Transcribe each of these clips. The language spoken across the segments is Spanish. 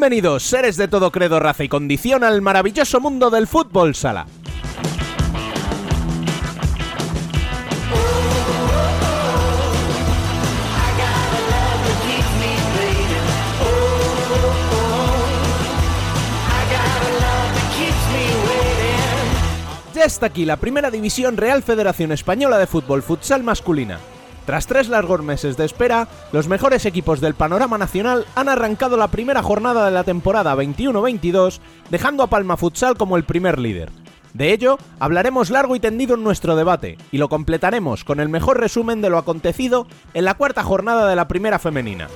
Bienvenidos, seres de todo credo, raza y condición, al maravilloso mundo del fútbol sala. Ya está aquí la primera división Real Federación Española de Fútbol Futsal Masculina. Tras tres largos meses de espera, los mejores equipos del panorama nacional han arrancado la primera jornada de la temporada 21-22, dejando a Palma Futsal como el primer líder. De ello, hablaremos largo y tendido en nuestro debate, y lo completaremos con el mejor resumen de lo acontecido en la cuarta jornada de la primera femenina.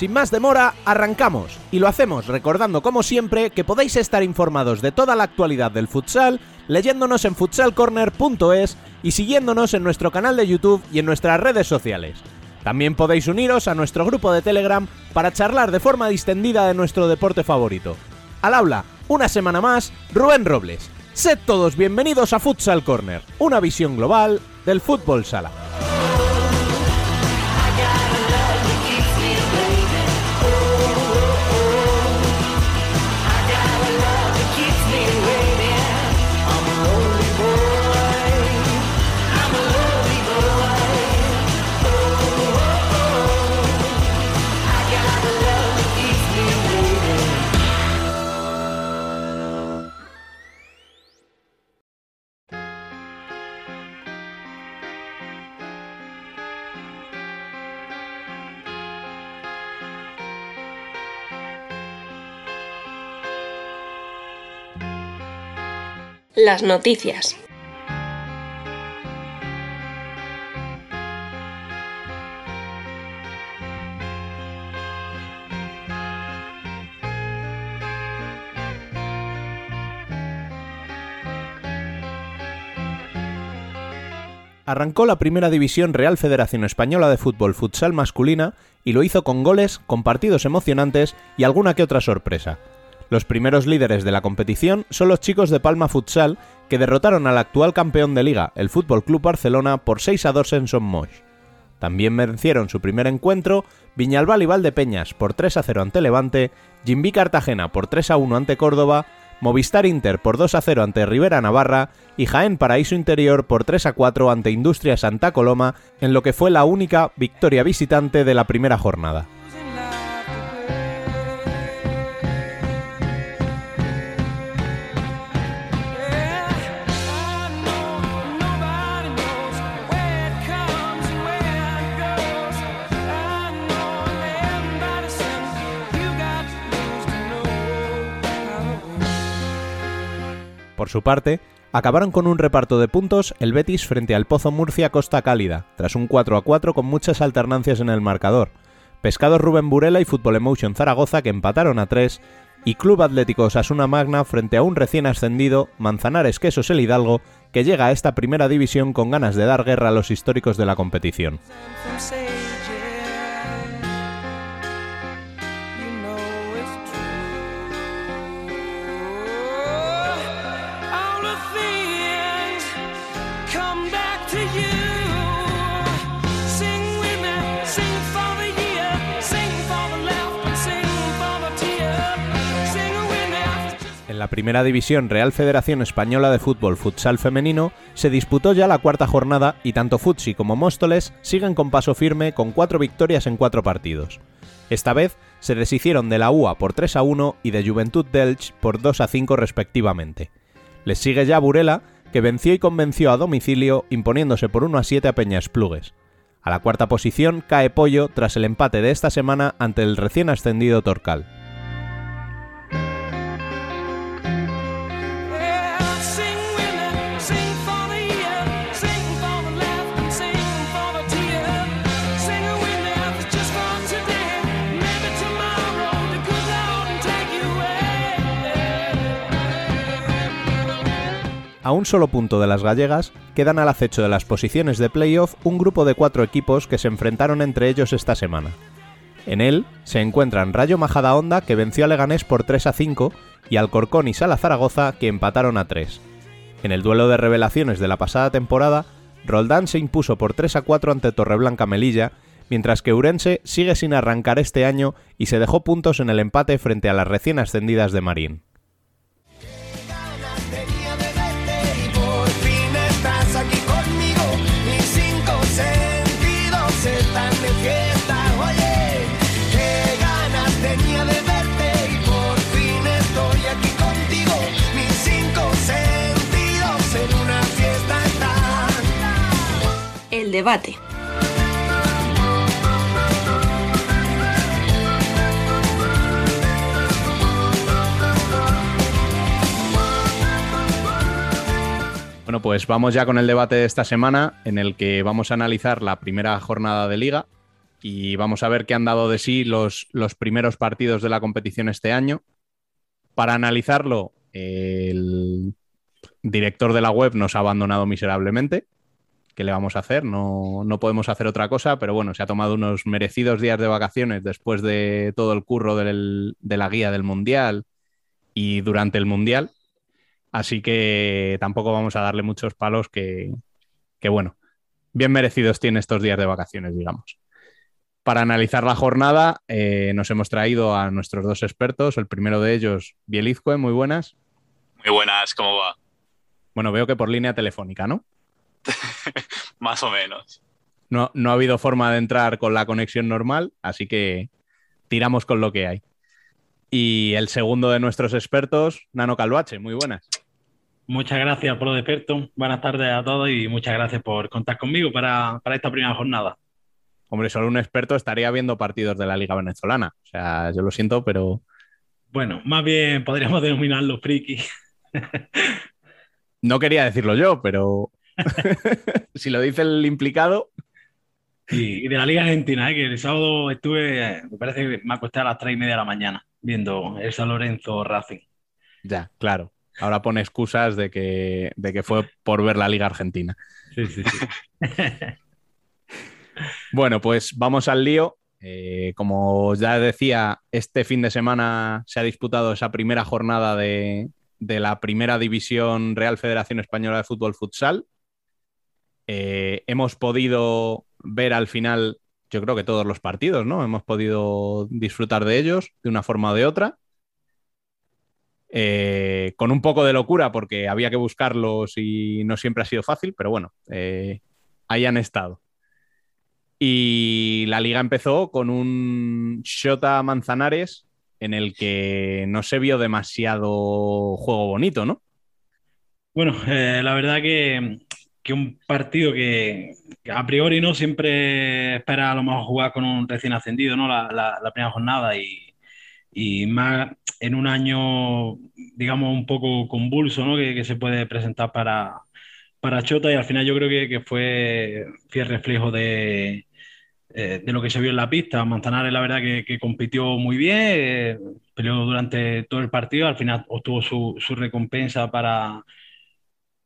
Sin más demora, arrancamos y lo hacemos recordando como siempre que podéis estar informados de toda la actualidad del futsal leyéndonos en futsalcorner.es y siguiéndonos en nuestro canal de YouTube y en nuestras redes sociales. También podéis uniros a nuestro grupo de Telegram para charlar de forma distendida de nuestro deporte favorito. Al aula, una semana más, Rubén Robles. Sed todos bienvenidos a Futsal Corner, una visión global del fútbol sala. Las noticias. Arrancó la primera división Real Federación Española de Fútbol Futsal masculina y lo hizo con goles, con partidos emocionantes y alguna que otra sorpresa. Los primeros líderes de la competición son los chicos de Palma Futsal que derrotaron al actual campeón de liga, el Fútbol Club Barcelona, por 6 a 2 en Son Moix. También vencieron su primer encuentro Viñalbal y Valdepeñas por 3 a 0 ante Levante, Jimbi Cartagena por 3 a 1 ante Córdoba, Movistar Inter por 2 a 0 ante Rivera Navarra y Jaén Paraíso Interior por 3 a 4 ante Industria Santa Coloma en lo que fue la única victoria visitante de la primera jornada. Por su parte, acabaron con un reparto de puntos el Betis frente al Pozo Murcia Costa Cálida, tras un 4 a 4 con muchas alternancias en el marcador. Pescados Rubén Burela y Fútbol Emotion Zaragoza que empataron a 3 y Club Atlético Osasuna Magna frente a un recién ascendido Manzanares Quesos el Hidalgo que llega a esta primera división con ganas de dar guerra a los históricos de la competición. La primera división Real Federación Española de Fútbol Futsal Femenino se disputó ya la cuarta jornada y tanto Futsi como Móstoles siguen con paso firme con cuatro victorias en cuatro partidos. Esta vez se deshicieron de la UA por 3 a 1 y de Juventud Delch por 2 a 5 respectivamente. Les sigue ya Burela, que venció y convenció a domicilio imponiéndose por 1 a 7 a Peñas Plugues. A la cuarta posición cae Pollo tras el empate de esta semana ante el recién ascendido Torcal. A un solo punto de las gallegas, quedan al acecho de las posiciones de playoff un grupo de cuatro equipos que se enfrentaron entre ellos esta semana. En él se encuentran Rayo Majadahonda que venció a Leganés por 3 a 5 y Alcorcón y Sala Zaragoza que empataron a 3. En el duelo de revelaciones de la pasada temporada, Roldán se impuso por 3 a 4 ante Torreblanca Melilla, mientras que Urense sigue sin arrancar este año y se dejó puntos en el empate frente a las recién ascendidas de Marín. Debate. Bueno, pues vamos ya con el debate de esta semana en el que vamos a analizar la primera jornada de liga y vamos a ver qué han dado de sí los, los primeros partidos de la competición este año. Para analizarlo, el director de la web nos ha abandonado miserablemente, ¿qué le vamos a hacer? No, podemos hacer otra cosa, pero bueno, se ha tomado unos merecidos días de vacaciones después de todo el curro de la guía del Mundial y durante el Mundial. Así que tampoco vamos a darle muchos palos que, bueno, bien merecidos tiene estos días de vacaciones, digamos. Para analizar la jornada, eh, nos hemos traído a nuestros dos expertos. El primero de ellos, Bielizque, muy buenas. Muy buenas, ¿cómo va? Bueno, veo que por línea telefónica, ¿no? Más o menos. No, no ha habido forma de entrar con la conexión normal, así que tiramos con lo que hay. Y el segundo de nuestros expertos, Nano Calvache, muy buenas. Muchas gracias por lo de experto. Buenas tardes a todos y muchas gracias por contar conmigo para, esta primera jornada. Hombre, solo un experto estaría viendo partidos de la Liga Venezolana. O sea, yo lo siento, pero. Bueno, más bien podríamos denominarlo friki. no quería decirlo yo, pero si lo dice el implicado. Y, de la Liga Argentina, ¿eh? que el sábado estuve, me parece que me acosté a las tres y media de la mañana viendo el San Lorenzo Racing. Ya, claro. Ahora pone excusas de que, de que fue por ver la Liga Argentina. Sí, sí, sí. bueno, pues vamos al lío. Eh, como ya decía, este fin de semana se ha disputado esa primera jornada de, de la primera división Real Federación Española de Fútbol Futsal. Eh, hemos podido ver al final, yo creo que todos los partidos, ¿no? Hemos podido disfrutar de ellos de una forma o de otra. Eh, con un poco de locura porque había que buscarlos y no siempre ha sido fácil, pero bueno, eh, ahí han estado. Y la liga empezó con un Shota Manzanares en el que no se vio demasiado juego bonito, ¿no? Bueno, la verdad que que un partido que, a priori no siempre espera a lo mejor jugar con un recién ascendido, ¿no? La, primera jornada y, y, más en un año, digamos, un poco convulso, ¿no? Que, se puede presentar para, para Chota y al final yo creo que, fue fiel reflejo de, eh, de lo que se vio en la pista. Manzanares, la verdad, que, compitió muy bien, eh, peleó durante todo el partido, al final obtuvo su, su recompensa para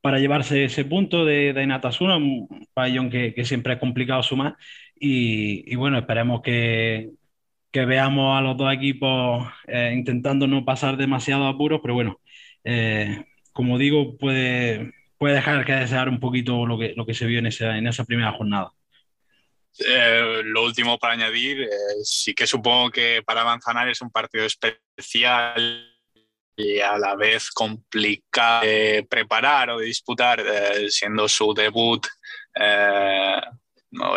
para llevarse ese punto de, de Natasuna, un pabellón que, siempre es complicado sumar. Y, bueno, esperemos que, veamos a los dos equipos eh, intentando no pasar demasiado apuros, pero bueno, eh, como digo, puede, puede dejar que desear un poquito lo que, lo que se vio en esa, en esa primera jornada. Eh, lo último para añadir, sí que supongo que para Manzanar es un partido especial y a la vez complicado de preparar o de disputar, eh, siendo su debut, eh,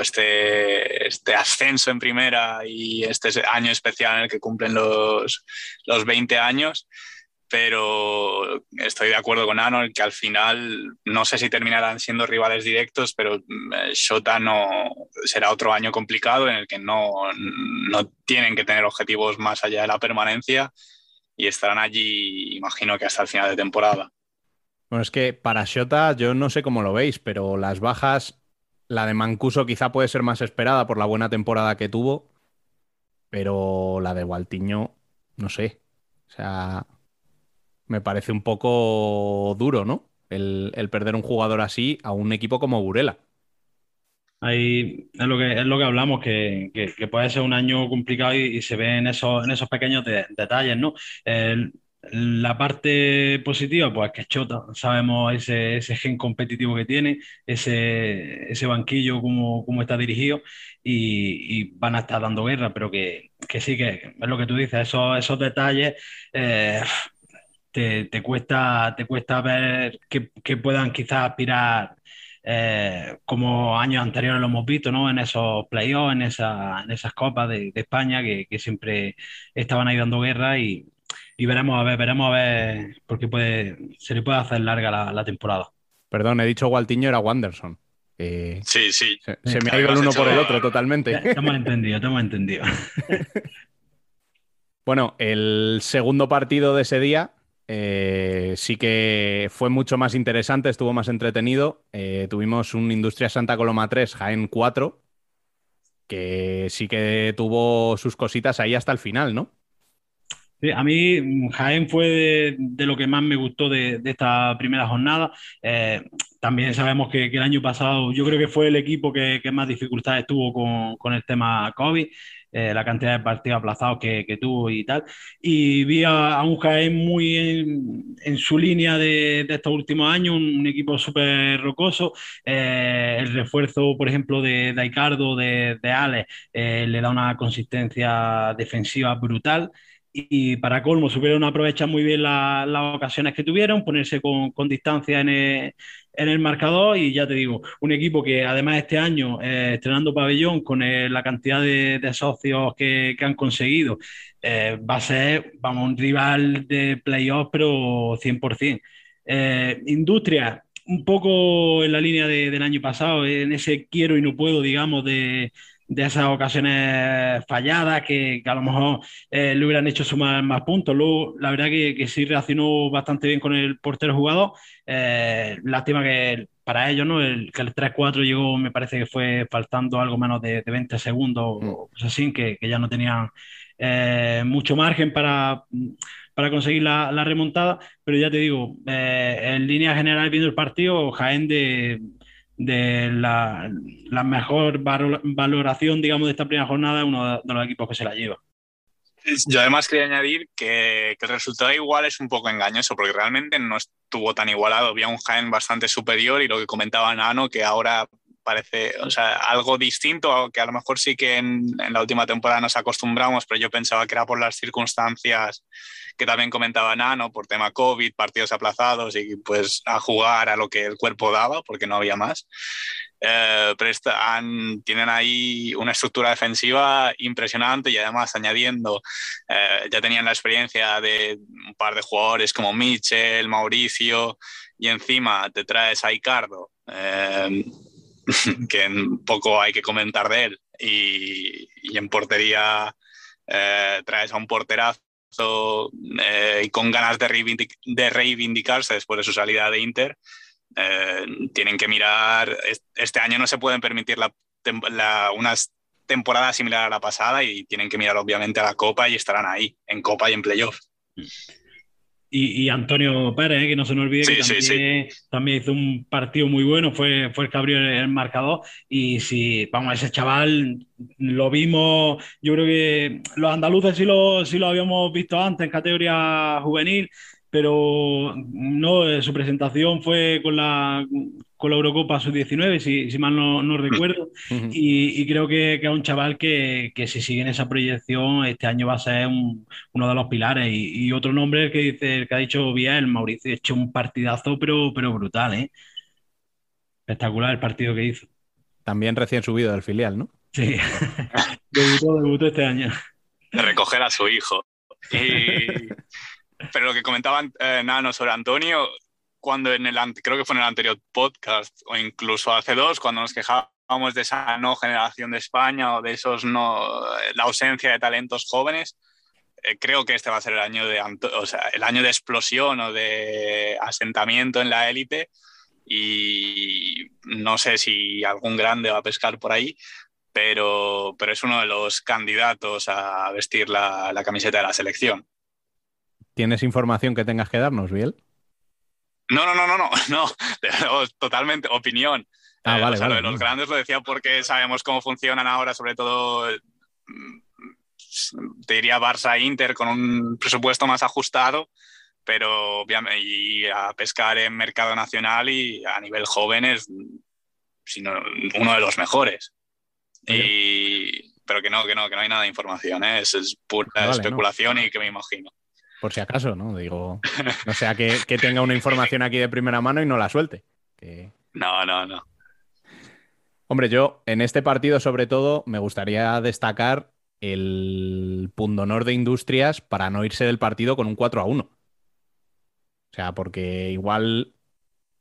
este, este ascenso en primera y este año especial en el que cumplen los, los 20 años. Pero estoy de acuerdo con Anor que al final no sé si terminarán siendo rivales directos, pero mm, Shota no será otro año complicado en el que no, no tienen que tener objetivos más allá de la permanencia y estarán allí, imagino que hasta el final de temporada. Bueno, es que para Shota, yo no sé cómo lo veis, pero las bajas, la de Mancuso quizá puede ser más esperada por la buena temporada que tuvo, pero la de Gualtiño, no sé. O sea, me parece un poco duro, ¿no? el, el perder un jugador así a un equipo como Burela. Ahí es lo que, es lo que hablamos, que, que- puede ser un año complicado y, se ve en esos, en esos pequeños de- detalles, ¿no? La parte positiva, pues que Chota, sabemos ese, ese gen competitivo que tiene, ese, ese banquillo, cómo, cómo está dirigido y, y van a estar dando guerra, pero que, que sí, que es lo que tú dices, esos, esos detalles eh, te, te cuesta, te cuesta ver que, que puedan quizás aspirar eh, como años anteriores lo hemos visto, ¿no? En esos playoffs, en, esa- en esas copas de, de España que, que siempre estaban ahí dando guerra y, y veremos a ver, veremos a ver, porque puede, se le puede hacer larga la, la temporada. Perdón, he dicho Gualtiño, era Wanderson. Eh, Sí, sí. se, se me ha ido el uno por el otro totalmente. Te hemos entendido, te hemos entendido. Bueno, el segundo partido de ese día eh, sí que fue mucho más interesante, estuvo más entretenido. Eh, tuvimos un Industria Santa Coloma 3, Jaén 4, que sí que tuvo sus cositas ahí hasta el final, ¿no? Sí, a mí mm, Jaén fue de, lo que más me gustó de, esta primera jornada. Eh, también sabemos que, el año pasado yo creo que fue el equipo que, que más dificultades tuvo con, con el tema COVID, eh, la cantidad de partidos aplazados que, tuvo y tal. Y vi a, un Jaén muy en, su línea de, de estos últimos años, un, equipo súper rocoso. Eh, el refuerzo, por ejemplo, de, de de, de Alex, eh, le da una consistencia defensiva brutal y para colmo supieron aprovechar muy bien la- las ocasiones que tuvieron, ponerse con, con distancia en el, en el marcador y ya te digo, un equipo que además este año eh, estrenando pabellón con eh, la cantidad de, socios que, que han conseguido, eh, va a ser, vamos, un rival de playoff pero 100%. Eh, Industria, un poco en la línea de- del año pasado, en ese quiero y no puedo, digamos, de, de esas ocasiones falladas que, que a lo mejor eh, le hubieran hecho sumar más puntos. Luego, la verdad que, que sí reaccionó bastante bien con el portero jugador. Eh, lástima que para ellos, ¿no? El, que el 3-4 llegó, me parece que fue faltando algo menos de, de 20 segundos o cosas así, que, que ya no tenían eh, mucho margen para, para conseguir la, la remontada. Pero ya te digo, eh, en línea general, viendo el partido, Jaén de, de la, la mejor valo- valoración, digamos, de esta primera jornada, uno de los equipos que se la lleva. Yo además quería añadir que, que el resultado igual es un poco engañoso, porque realmente no estuvo tan igualado. Había un Jaén bastante superior y lo que comentaba Nano, que ahora parece o sea, algo distinto, que a lo mejor sí que en, en la última temporada nos acostumbramos, pero yo pensaba que era por las circunstancias que también comentaba Nano, por tema COVID, partidos aplazados y pues a jugar a lo que el cuerpo daba, porque no había más. Eh, pero están, tienen ahí una estructura defensiva impresionante y además añadiendo, eh, ya tenían la experiencia de un par de jugadores como Mitchell, Mauricio, y encima te traes a Icardo, eh, que poco hay que comentar de él, y, y en portería eh, traes a un porterazo eh, y con ganas de, reivindic de reivindicarse después de su salida de Inter. Eh, tienen que mirar, este año no se pueden permitir la, la, unas temporadas similar a la pasada y tienen que mirar obviamente a la Copa y estarán ahí, en Copa y en Playoff. Y, y, Antonio Pérez, eh, que no se nos olvide sí, que también, sí, sí. también, hizo un partido muy bueno, fue, fue el que abrió el marcador. Y si, vamos, ese chaval lo vimos, yo creo que los andaluces sí lo, sí lo habíamos visto antes en categoría juvenil, pero no, su presentación fue con la, con la Eurocopa Sub-19, si, si, mal no, no recuerdo, y, y, creo que, que es un chaval que, que, si sigue en esa proyección, este año va a ser un, uno de los pilares. Y, y, otro nombre que dice, el que ha dicho Biel, Mauricio, ha hecho un partidazo, pero, pero brutal, ¿eh? Espectacular el partido que hizo. También recién subido del filial, ¿no? Sí, debutó, debutó este año. De recoger a su hijo. Y... Pero lo que comentaban eh, Nano sobre Antonio, cuando en el, creo que fue en el anterior podcast o incluso hace dos, cuando nos quejábamos de esa no generación de España o de esos no, la ausencia de talentos jóvenes, eh, creo que este va a ser el año de, o sea, el año de explosión o de asentamiento en la élite y no sé si algún grande va a pescar por ahí, pero, pero es uno de los candidatos a vestir la, la camiseta de la selección. ¿Tienes información que tengas que darnos, Biel? No, no, no, no, no, no, totalmente, opinión. Ah, vale, vale, los grandes lo decía porque sabemos cómo funcionan ahora, sobre todo, mm, te diría Barça Inter con un presupuesto más ajustado, pero obviamente, y a pescar en mercado nacional y a nivel joven es sino uno de los mejores. Y, pero que no, que no, que no hay nada de información, ¿eh? es, pura ah, especulación y que me imagino. Por si acaso, ¿no? Digo, no sea que, tenga una información aquí de primera mano y no la suelte. No, no, no. Hombre, yo en este partido sobre todo me gustaría destacar el pundonor de Industrias para no irse del partido con un 4 a 1. O sea, porque igual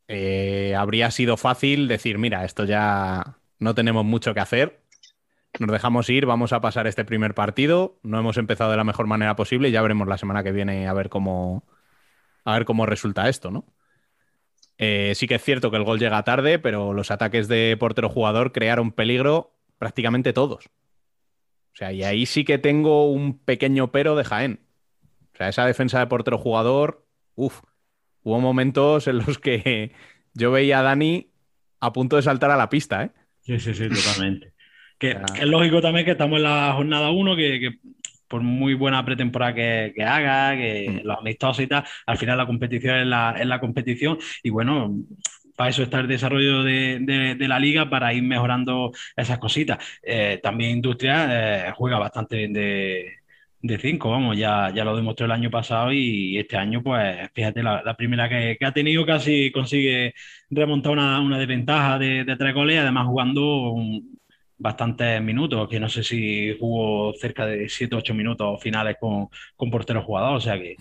eh, habría sido fácil decir, mira, esto ya no tenemos mucho que hacer, nos dejamos ir, vamos a pasar este primer partido, no hemos empezado de la mejor manera posible ya veremos la semana que viene a ver cómo, a ver cómo resulta esto, ¿no? Eh, sí que es cierto que el gol llega tarde, pero los ataques de portero jugador crearon peligro prácticamente todos. O sea, y ahí sí que tengo un pequeño pero de Jaén. O sea, esa defensa de portero jugador, uff, hubo momentos en los que yo veía a Dani a punto de saltar a la pista, ¿eh? Sí, sí, sí, totalmente. Que, es lógico también que estamos en la jornada 1, que, por muy buena pretemporada que, haga, que mm. los amistosos y tal, al final la competición es la, la competición y bueno, para eso está el desarrollo de, la liga, para ir mejorando esas cositas. Eh, también Industria eh, juega bastante bien de, de cinco, vamos, ya, ya lo demostró el año pasado y este año, pues fíjate, la, primera que, ha tenido casi consigue remontar una, una desventaja de, de tres goles, además jugando bastantes minutos, que no sé si jugó cerca de 7 8 minutos finales con, con portero jugador, o sea que,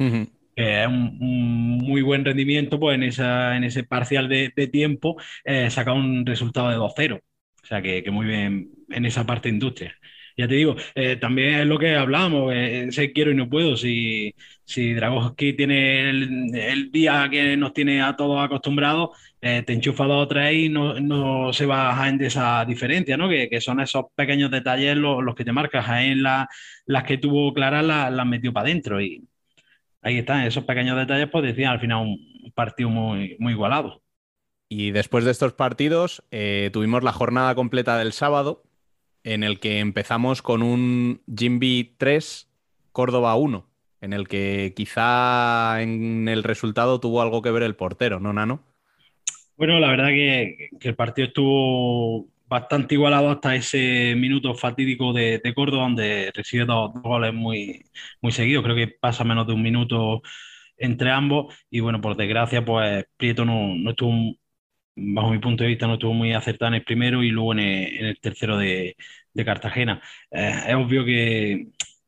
es un, muy buen rendimiento, pues en, esa, en ese parcial de, tiempo eh, saca un resultado de 2-0, o sea que, que muy bien en esa parte de industria ya te digo, eh, también es lo que hablábamos, eh, sé quiero y no puedo. Si, si Dragovski tiene el, día que nos tiene a todos acostumbrados, eh, te enchufa dos o tres y no, no se va a en esa diferencia, ¿no? Que, que son esos pequeños detalles los, los que te marcas. Jaén la, las que tuvo claras las, metió para adentro y ahí están, esos pequeños detalles pues decían al final un partido muy, muy igualado. Y después de estos partidos tuvimos la jornada completa del sábado, en el que empezamos con un Jimby 3, Córdoba 1, en el que quizá en el resultado tuvo algo que ver el portero, ¿no, Nano? Bueno, la verdad que, el partido estuvo bastante igualado hasta ese minuto fatídico de, Córdoba, donde recibe dos, goles muy, muy seguidos. Creo que pasa menos de un minuto entre ambos. Y bueno, por desgracia, pues Prieto no, no estuvo bajo mi punto de vista, no estuvo muy acertado en el primero y luego en el, tercero de, Cartagena. Eh, es obvio que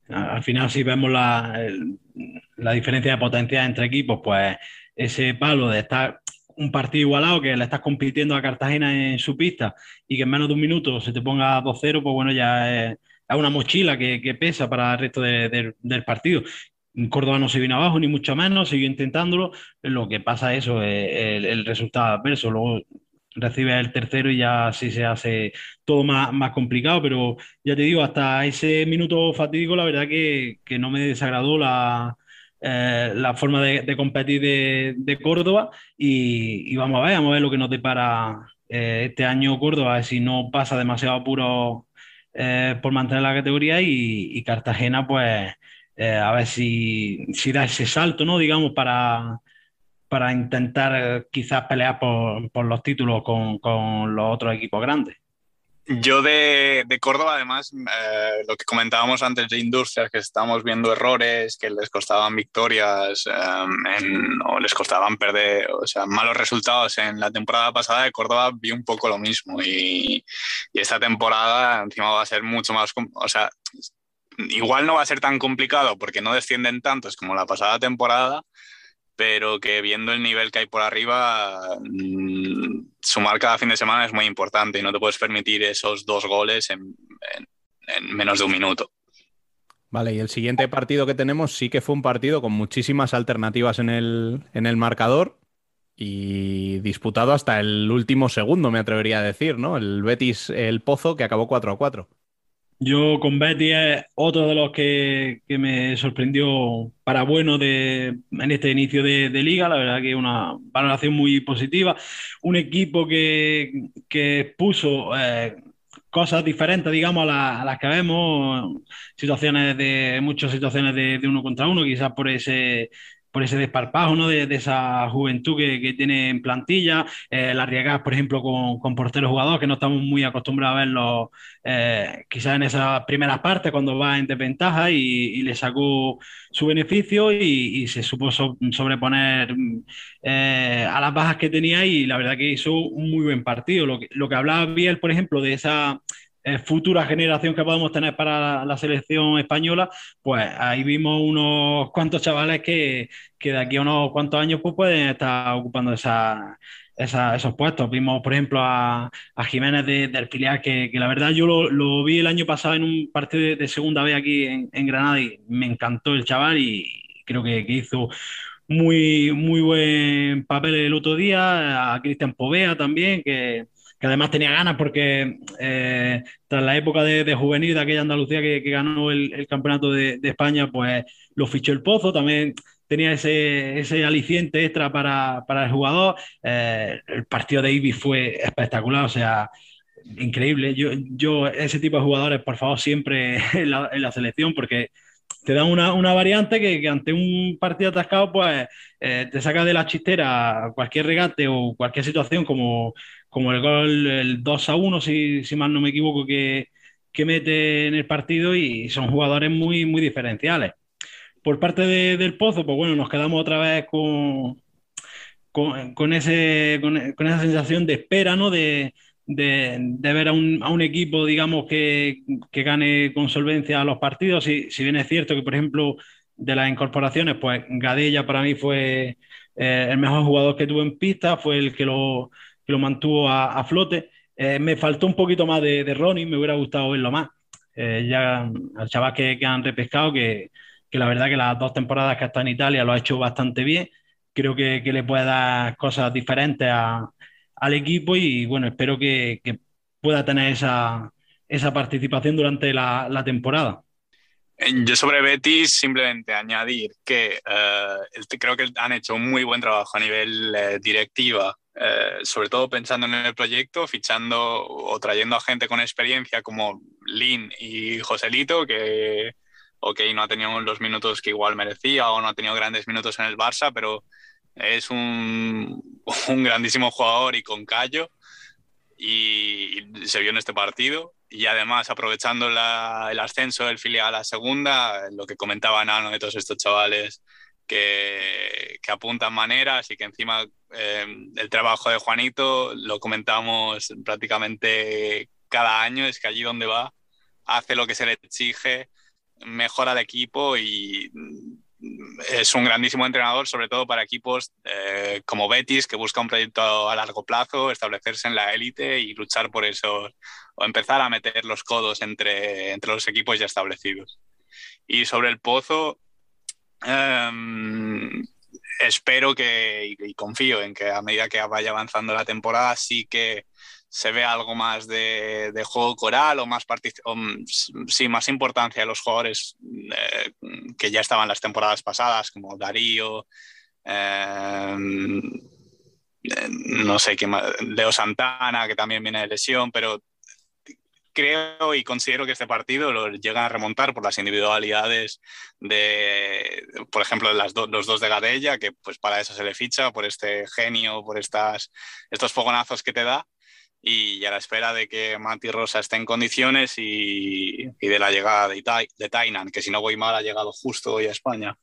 al final si vemos la, la, diferencia de potencia entre equipos, pues ese palo de estar un partido igualado, que le estás compitiendo a Cartagena en su pista y que en menos de un minuto se te ponga 2-0, pues bueno, ya es, una mochila que, pesa para el resto del partido. Córdoba no se vino abajo, ni mucho menos, siguió intentándolo. Lo que pasa es eso, el, el resultado adverso. Luego recibe el tercero y ya así se hace todo más, más complicado. Pero ya te digo, hasta ese minuto fatídico, la verdad que, que no me desagradó la, eh, la forma de, competir de, Córdoba. Y, vamos a ver, a ver lo que nos depara eh, este año Córdoba, si no pasa demasiado apuro eh, por mantener la categoría y, y Cartagena, pues a ver si, si, da ese salto, ¿no? Digamos, para, para intentar quizás pelear por, por los títulos con, con, los otros equipos grandes. Yo de, de Córdoba, además, eh, lo que comentábamos antes de Industrias, que estábamos viendo errores, que les costaban victorias o les costaban perder, o sea, malos resultados en la temporada pasada de Córdoba, vi un poco lo mismo. Y, y esta temporada encima va a ser mucho más, o sea, igual no va a ser tan complicado porque no descienden tantos como la pasada temporada, pero que viendo el nivel que hay por arriba, mm, sumar cada fin de semana es muy importante y no te puedes permitir esos dos goles en, menos de un minuto. Vale, y el siguiente partido que tenemos sí que fue un partido con muchísimas alternativas en el, en el marcador y disputado hasta el último segundo, me atrevería a decir, ¿no? El Betis, el Pozo, que acabó 4 a 4. Yo con Betty es otro de los que, que me sorprendió para bueno de, en este inicio de, liga. La verdad que una valoración muy positiva. Un equipo que, que puso eh, cosas diferentes, digamos, a, la- las que vemos, situaciones de, muchas situaciones de, de uno contra uno, quizás por ese, por ese desparpajo, ¿no? De, esa juventud que, que tiene en plantilla, eh, las arriesgadas, por ejemplo, con, con porteros jugadores que no estamos muy acostumbrados a verlos, eh, quizás en esas primeras partes cuando va en desventaja y, le sacó su beneficio y, se supo so- sobreponer eh, a las bajas que tenía y la verdad que hizo un muy buen partido. Lo que, lo que hablaba Biel, por ejemplo, de esa futura generación que podemos tener para la, selección española, pues ahí vimos unos cuantos chavales que, que de aquí a unos cuantos años pues pueden estar ocupando esa, esa- esos puestos. Vimos, por ejemplo, a, Jiménez de- del que, que la verdad yo lo, vi el año pasado en un partido de, de segunda vez aquí en, en Granada y me encantó el chaval y creo que, que hizo muy, muy buen papel el otro día, a Cristian Povea también, que, que además tenía ganas porque eh, tras la época de, de juvenil de aquella Andalucía que, que ganó el, el campeonato de, de España, pues lo fichó el Pozo, también tenía ese, ese aliciente extra para, para el jugador. Eh, el partido de Ibi fue espectacular, o sea, increíble. Yo, yo ese tipo de jugadores, por favor, siempre en la, en la selección, porque te dan una, una variante que, que ante un partido atascado, pues eh, te saca de la chistera cualquier regate o cualquier situación, como, como el gol, el 2 a 1, si, si mal no me equivoco, que, que mete en el partido y son jugadores muy, muy diferenciales. Por parte de- del Pozo, pues bueno, nos quedamos otra vez con, con, ese, con, esa sensación de espera, ¿no? De, de, de ver a un, a un equipo, digamos, que, que gane con solvencia los partidos. Si, si bien es cierto que, por ejemplo, de las incorporaciones, pues Gadella para mí fue eh, el mejor jugador que tuvo en pista, fue el que lo, que lo mantuvo a, a flote. Eh, me faltó un poquito más de, de Ronnie, me hubiera gustado verlo más. Eh, ya al chaval que, han repescado, que, que la verdad que las dos temporadas que estado en Italia lo ha hecho bastante bien creo que, le puede dar cosas diferentes al equipo y bueno, espero que, pueda tener esa, esa participación durante la, temporada. Eh, Yo sobre Betis simplemente añadir que creo que han hecho un muy buen trabajo a nivel eh, directiva, eh, sobre todo pensando en el proyecto, fichando o trayendo a gente con experiencia como Lin y Joselito, que ok, no ha tenido los minutos que igual merecía o no ha tenido grandes minutos en el Barça, pero es un, un grandísimo jugador y con callo y se vio en este partido. Y además, aprovechando el ascenso del filial a la segunda, lo que comentaba Nano de todos estos chavales que, que apuntan maneras y que encima eh, el trabajo de Juanito lo comentamos prácticamente cada año, es que allí donde va hace lo que se le exige, mejora el equipo y es un grandísimo entrenador, sobre todo para equipos eh, como Betis, que busca un proyecto a largo plazo, establecerse en la élite y luchar por eso, o empezar a meter los codos entre, entre los equipos ya establecidos. Y sobre el Pozo, eh, espero que, y, confío en que a medida que vaya avanzando la temporada, sí que se vea algo más de, juego coral o más, o, sí, más importancia de los jugadores eh, que ya estaban las temporadas pasadas, como Darío, eh, no sé qué más, Leo Santana, que también viene de lesión, pero creo y considero que este partido lo llegan a remontar por las individualidades de, por ejemplo, las do, los dos de Gadella, que pues para eso se le ficha, por este genio, por estas, estos fogonazos que te da y a la espera de que Mati Rosa esté en condiciones y, y de la llegada de, Ita de, Tainan, que si no voy mal ha llegado justo hoy a España.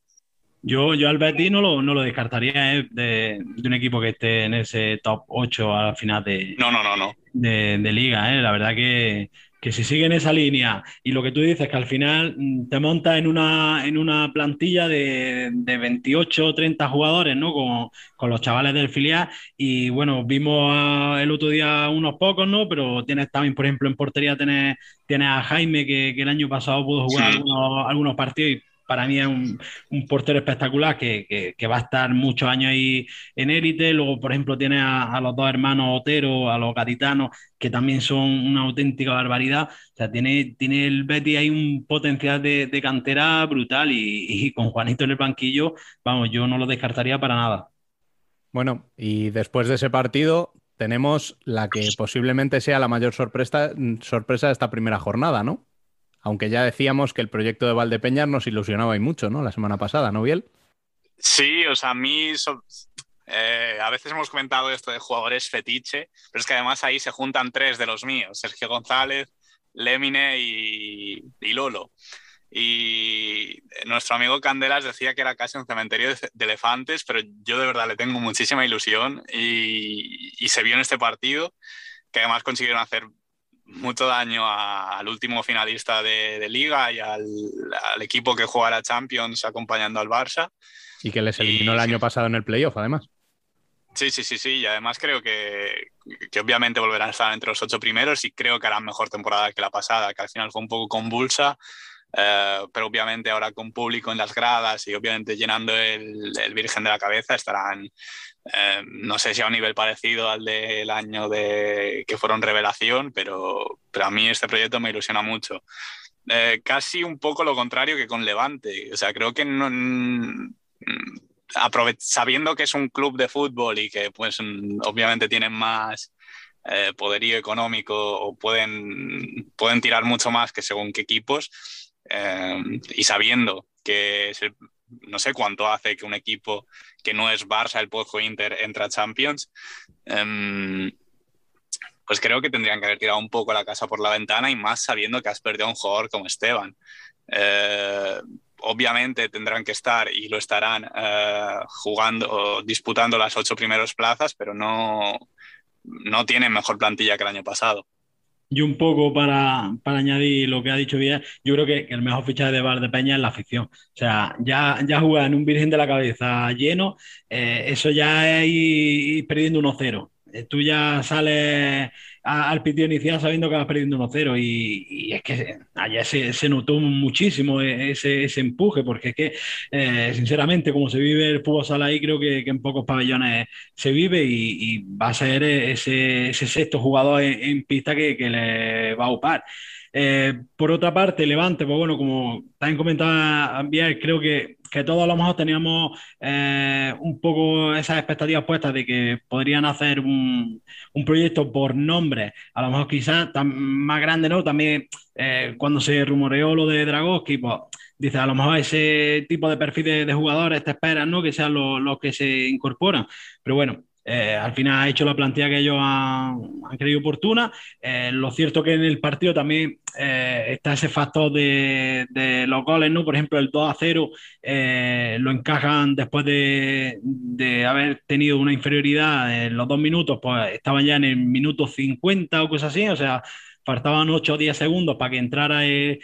Yo, yo al Betis no lo, no lo descartaría ¿eh? de, de, un equipo que esté en ese top 8 al final de, no, no, no, no. de, de liga. ¿eh? La verdad que, que si sigue en esa línea y lo que tú dices, que al final te montas en una, en una plantilla de, de 28 o 30 jugadores, ¿no? Con, con, los chavales del filial. Y bueno, vimos a, el otro día unos pocos, ¿no? Pero tienes también, por ejemplo, en portería tienes, tienes a Jaime, que, que, el año pasado pudo jugar sí. algunos, algunos partidos y para mí es un, portero espectacular que, va a estar muchos años ahí en élite. Luego, por ejemplo, tiene a, los dos hermanos Otero, a los gaditanos, que también son una auténtica barbaridad. O sea, tiene, tiene el Betty ahí un potencial de, cantera brutal y, con Juanito en el banquillo, vamos, yo no lo descartaría para nada. Bueno, y después de ese partido tenemos la que posiblemente sea la mayor sorpresa, sorpresa de esta primera jornada, ¿no? Aunque ya decíamos que el proyecto de Valdepeñas nos ilusionaba y mucho, ¿no? La semana pasada, ¿no, Biel? Sí, o sea, a mí eh, a veces hemos comentado esto de jugadores fetiche, pero es que además ahí se juntan tres de los míos, Sergio González, Lemine y, Lolo. Y nuestro amigo Candelas decía que era casi un cementerio de, elefantes, pero yo de verdad le tengo muchísima ilusión y se vio en este partido que además consiguieron hacer mucho daño al último finalista de, liga y al, equipo que juega la Champions acompañando al Barça. Y que les eliminó el año pasado en el playoff, además. Sí, sí, sí, sí. Y además creo que, que, obviamente volverán a estar entre los ocho primeros y creo que harán mejor temporada que la pasada, que al final fue un poco convulsa. Eh, pero obviamente ahora con público en las gradas y obviamente llenando el, el Virgen de la Cabeza estarán eh, no sé si a un nivel parecido al del año de que fueron revelación, pero, pero a mí este proyecto me ilusiona mucho. Eh, casi un poco lo contrario que con Levante. O sea, creo que no, mm, sabiendo que es un club de fútbol y que pues mm, obviamente tienen más eh, poderío económico o pueden, pueden tirar mucho más que según qué equipos, y sabiendo que no sé cuánto hace que un equipo que no es Barça, el Pozo Inter, entra a Champions, em, pues creo que tendrían que haber tirado un poco la casa por la ventana y más sabiendo que has perdido a un jugador como Esteban. Eh, obviamente tendrán que estar y lo estarán eh, jugando o disputando las ocho primeras plazas, pero no, no tienen mejor plantilla que el año pasado. Y un poco para, añadir lo que ha dicho Villa, yo creo que, el mejor fichaje de Valdepeña es la afición. O sea, ya, ya jugar en un Virgen de la Cabeza lleno, eh, eso ya es ir perdiendo 1-0. Eh, tú ya sales al pitido inicial sabiendo que vas perdiendo 1-0 y, es que allá se, notó muchísimo e, ese, empuje porque es que eh, sinceramente como se vive el fútbol sala ahí creo que, en pocos pabellones se vive y, va a ser ese, sexto jugador en, pista que, le va a upar. Eh, por otra parte, Levante, pues bueno, como también comentaba Biel, creo que, que, todos a lo mejor teníamos eh, un poco esas expectativas puestas de que podrían hacer un, proyecto por nombre, a lo mejor quizás más grande, ¿no? También eh, cuando se rumoreó lo de Dragoski, pues dice, a lo mejor ese tipo de perfil de, jugadores te esperan, ¿no? Que sean los que se incorporan. Pero bueno, eh, al final ha hecho la plantilla que ellos han, creído oportuna. Eh, lo cierto que en el partido también eh, está ese factor de, los goles, ¿no? Por ejemplo, el 2 a 0 lo encajan después de, haber tenido una inferioridad en los dos minutos, pues estaban ya en el minuto 50 o cosas así, o sea, faltaban 8 o 10 segundos para que entrara el,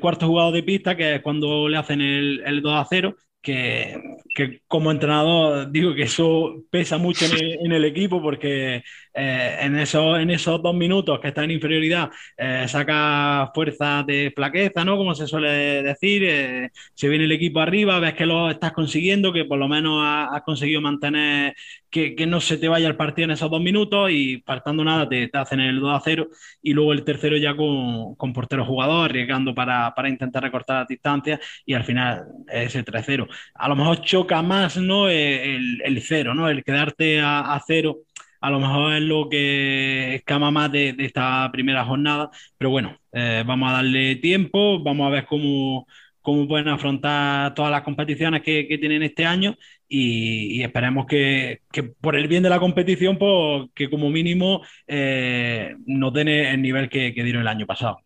cuarto jugador de pista, que es cuando le hacen el, el 2 a 0 que, como entrenador digo que eso pesa mucho en el, equipo porque eh, en, eso, en esos dos minutos que está en inferioridad eh, saca fuerza de flaqueza, ¿no? Como se suele decir, eh, se viene el equipo arriba, ves que lo estás consiguiendo, que por lo menos has, conseguido mantener que, no se te vaya el partido en esos dos minutos y faltando nada te, te hacen el 2 a 0 y luego el tercero ya con, con portero jugador, arriesgando para, para intentar recortar las distancias y al final es el 3-0. A lo mejor choca más ¿no? el, el cero, ¿no? el quedarte a, a cero a lo mejor es lo que escama más de, esta primera jornada, pero bueno, eh, vamos a darle tiempo, vamos a ver cómo, cómo pueden afrontar todas las competiciones que, tienen este año y, esperemos que, por el bien de la competición, pues, que como mínimo eh, nos den el nivel que, dieron el año pasado.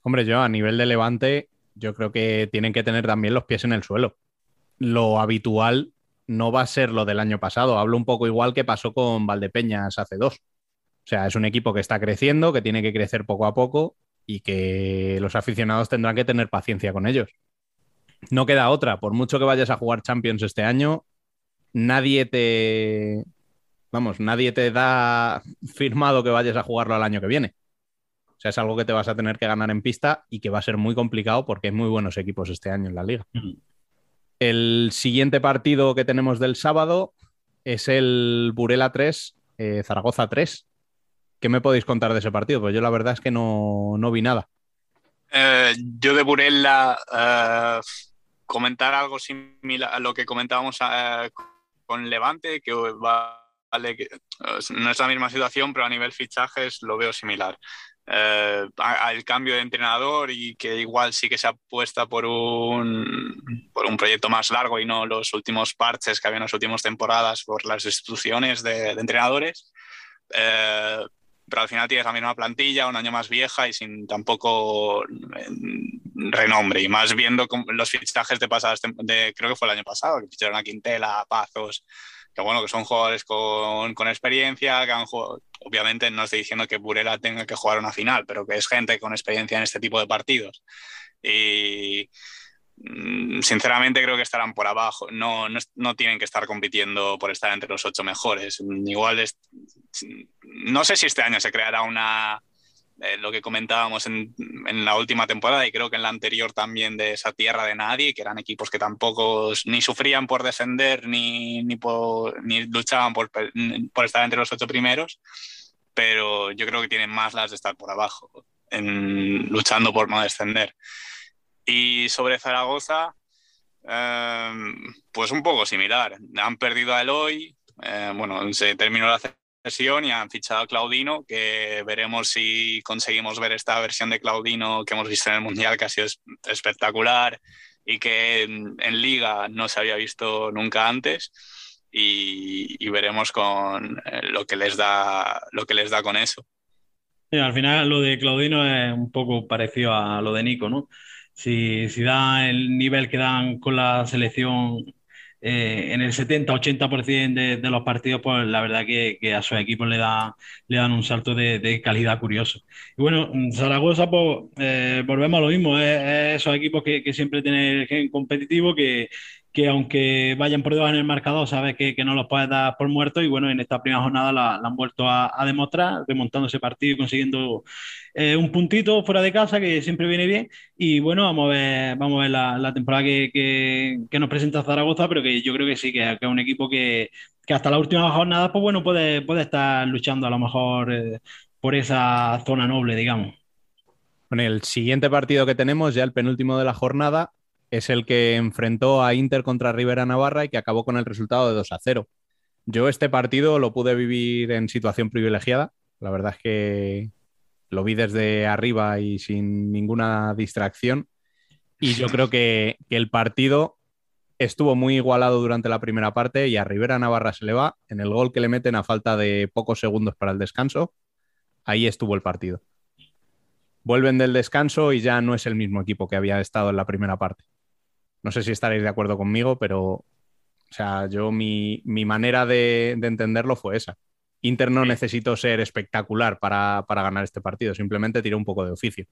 Hombre, yo a nivel de levante, yo creo que tienen que tener también los pies en el suelo. Lo habitual no va a ser lo del año pasado. Hablo un poco igual que pasó con Valdepeñas hace dos. O sea, es un equipo que está creciendo, que tiene que crecer poco a poco y que los aficionados tendrán que tener paciencia con ellos no queda otra. Por mucho que vayas a jugar Champions este año, nadie te. Vamos, nadie te da firmado que vayas a jugarlo al año que viene. O sea, es algo que te vas a tener que ganar en pista y que va a ser muy complicado porque hay muy buenos equipos este año en la liga. El siguiente partido que tenemos del sábado es el Burela 3, eh, Zaragoza 3. ¿Qué me podéis contar de ese partido? Pues yo la verdad es que no, no vi nada. Eh, yo de Burela eh, comentar algo similar a lo que comentábamos con Levante, que vale, que no es la misma situación, pero a nivel fichajes lo veo similar. Eh, al cambio de entrenador y que igual sí que se apuesta por un, por un proyecto más largo y no los últimos parches que había en las últimas temporadas por las instituciones de, de entrenadores. Eh, pero al final tienes la misma plantilla, un año más vieja y sin tampoco renombre. Y más viendo los fichajes de pasadas, de, creo que fue el año pasado, que ficharon a Quintela, a Pazos, que bueno, que son jugadores con, con experiencia, que han jugado, obviamente no estoy diciendo que Burela tenga que jugar una final, pero que es gente con experiencia en este tipo de partidos. Y sinceramente creo que estarán por abajo. No, no, no, tienen que estar compitiendo por estar entre los ocho mejores. Igual es, no sé si este año se creará una, eh, lo que comentábamos en, en, la última temporada y creo que en la anterior también de esa tierra de nadie, que eran equipos que tampoco ni sufrían por descender ni, ni, por, ni luchaban por, por, estar entre los ocho primeros, pero yo creo que tienen más las de estar por abajo, en, luchando por no descender. Y sobre Zaragoza, eh, pues un poco similar. Han perdido a Eloy, eh, bueno, se terminó la y han fichado a Claudino, que veremos si conseguimos ver esta versión de Claudino que hemos visto en el Mundial, que ha sido espectacular y que en, Liga no se había visto nunca antes. Y, veremos con eh, lo que les da lo que les da con eso. Al final lo de Claudino es un poco parecido a lo de Nico, ¿no? Si da el nivel que dan con la selección eh, en el 70-80% de, de, los partidos, pues la verdad que, que, a sus equipos le, da, le dan un salto de, de calidad curioso. Y bueno, Zaragoza, pues eh, volvemos a lo mismo, es, es esos equipos que, que, siempre tienen el gen competitivo, que, que aunque vayan por debajo en el marcador, sabes que, que, no los puedes dar por muertos y bueno, en esta primera jornada la, han vuelto a, demostrar, remontando ese partido y consiguiendo eh, un puntito fuera de casa que siempre viene bien y bueno, vamos a ver, vamos a ver la, la temporada que, que, nos presenta Zaragoza, pero que yo creo que sí, que, es un equipo que, hasta la última jornada, pues bueno, puede, puede estar luchando a lo mejor eh, por esa zona noble, digamos. Con el siguiente partido que tenemos, ya el penúltimo de la jornada, es el que enfrentó a Inter contra Rivera Navarra y que acabó con el resultado de 2 a 0. Yo este partido lo pude vivir en situación privilegiada. La verdad es que lo vi desde arriba y sin ninguna distracción. Y yo creo que, que el partido estuvo muy igualado durante la primera parte y a Rivera Navarra se le va en el gol que le meten a falta de pocos segundos para el descanso. Ahí estuvo el partido. Vuelven del descanso y ya no es el mismo equipo que había estado en la primera parte. No sé si estaréis de acuerdo conmigo, pero o sea, yo mi, mi manera de, de, entenderlo fue esa. Inter no sí. necesitó ser espectacular para, para, ganar este partido, simplemente tiró un poco de oficio.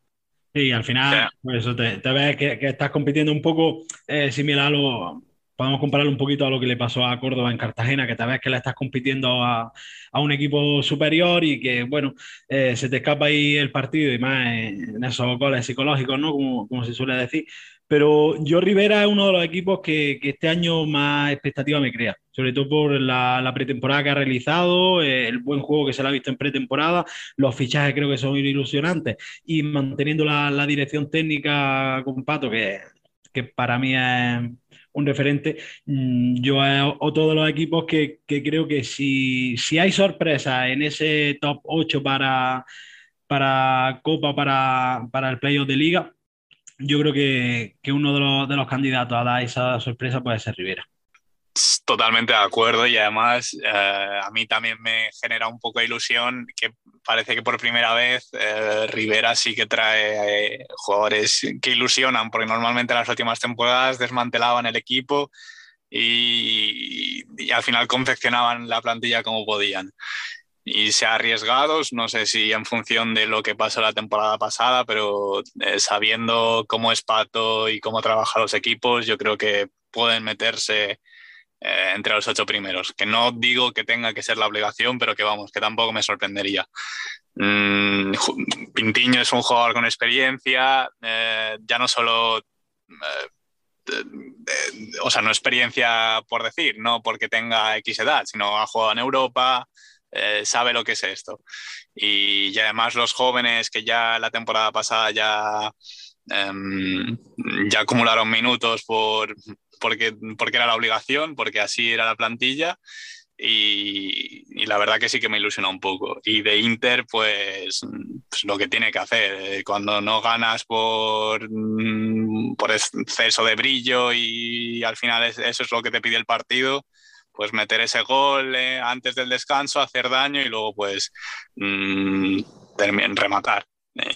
Sí, al final, por eso te, te ves que, que, estás compitiendo un poco eh, similar a lo, podemos compararlo un poquito a lo que le pasó a Córdoba en Cartagena, que tal vez que le estás compitiendo a, a un equipo superior y que, bueno, eh, se te escapa ahí el partido y más en, en esos goles psicológicos, ¿no? Como, como, se suele decir. Pero yo Rivera es uno de los equipos que, este año más expectativa me crea, sobre todo por la, pretemporada que ha realizado, eh, el buen juego que se le ha visto en pretemporada, los fichajes creo que son ilusionantes y manteniendo la, dirección técnica con Pato, que, que para mí es un referente. Mm, yo otro de los equipos que, que creo que si, si, hay sorpresa en ese top 8 para, para Copa, para, para el playoff de Liga, yo creo que, que uno de los, de los, candidatos a dar esa sorpresa puede ser Rivera. Totalmente de acuerdo y además eh, a mí también me genera un poco de ilusión que parece que por primera vez eh, Rivera sí que trae eh, jugadores que ilusionan porque normalmente en las últimas temporadas desmantelaban el equipo y, y al final confeccionaban la plantilla como podían y se ha arriesgado, no sé si en función de lo que pasó la temporada pasada, pero eh, sabiendo cómo es Pato y cómo trabajan los equipos, yo creo que pueden meterse eh, entre los ocho primeros. Que no digo que tenga que ser la obligación, pero que vamos, que tampoco me sorprendería. Mm, Pintiño es un jugador con experiencia, eh, ya no solo, eh, o sea, no experiencia por decir, no porque tenga X edad, sino ha jugado en Europa, eh, sabe lo que es esto. Y, además los jóvenes que ya la temporada pasada ya, em, ya acumularon minutos por, porque, porque era la obligación, porque así era la plantilla. Y, la verdad que sí que me ilusiona un poco. Y de Inter, pues, pues, lo que tiene que hacer. Cuando no ganas por, mm, por exceso de brillo y al final eso es lo que te pide el partido, pues meter ese gol eh, antes del descanso, hacer daño y luego pues mmm, rematar.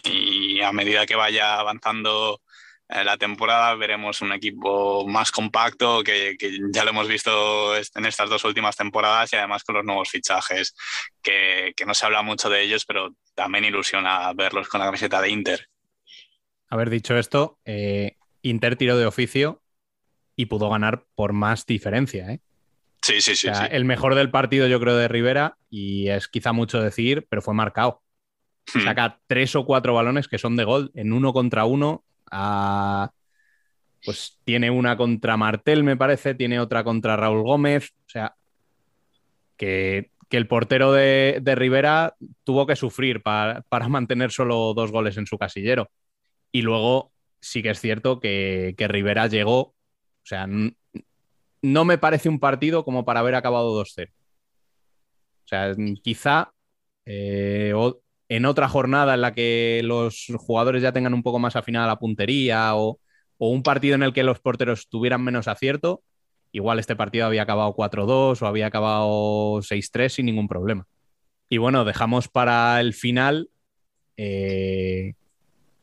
Y a medida que vaya avanzando en la temporada veremos un equipo más compacto que, ya lo hemos visto en estas dos últimas temporadas y además con los nuevos fichajes, que, no se habla mucho de ellos, pero también ilusiona verlos con la camiseta de Inter. Haber dicho esto, eh, Inter tiró de oficio y pudo ganar por más diferencia. ¿eh? Sí, sí, sí, El mejor del partido yo creo de Rivera y es quizá mucho decir, pero fue marcado. Hmm. Saca tres o cuatro balones que son de gol en uno contra uno pues tiene una contra Martel, me parece, tiene otra contra Raúl Gómez. O sea, que, el portero de, Rivera tuvo que sufrir para, mantener solo dos goles en su casillero. Y luego sí que es cierto que, Rivera llegó. O sea, no me parece un partido como para haber acabado 2-0. O sea, quizá eh, en otra jornada en la que los jugadores ya tengan un poco más afinada la puntería o, un partido en el que los porteros tuvieran menos acierto, igual este partido había acabado 4-2 o había acabado 6-3 sin ningún problema. Y bueno, dejamos para el final eh,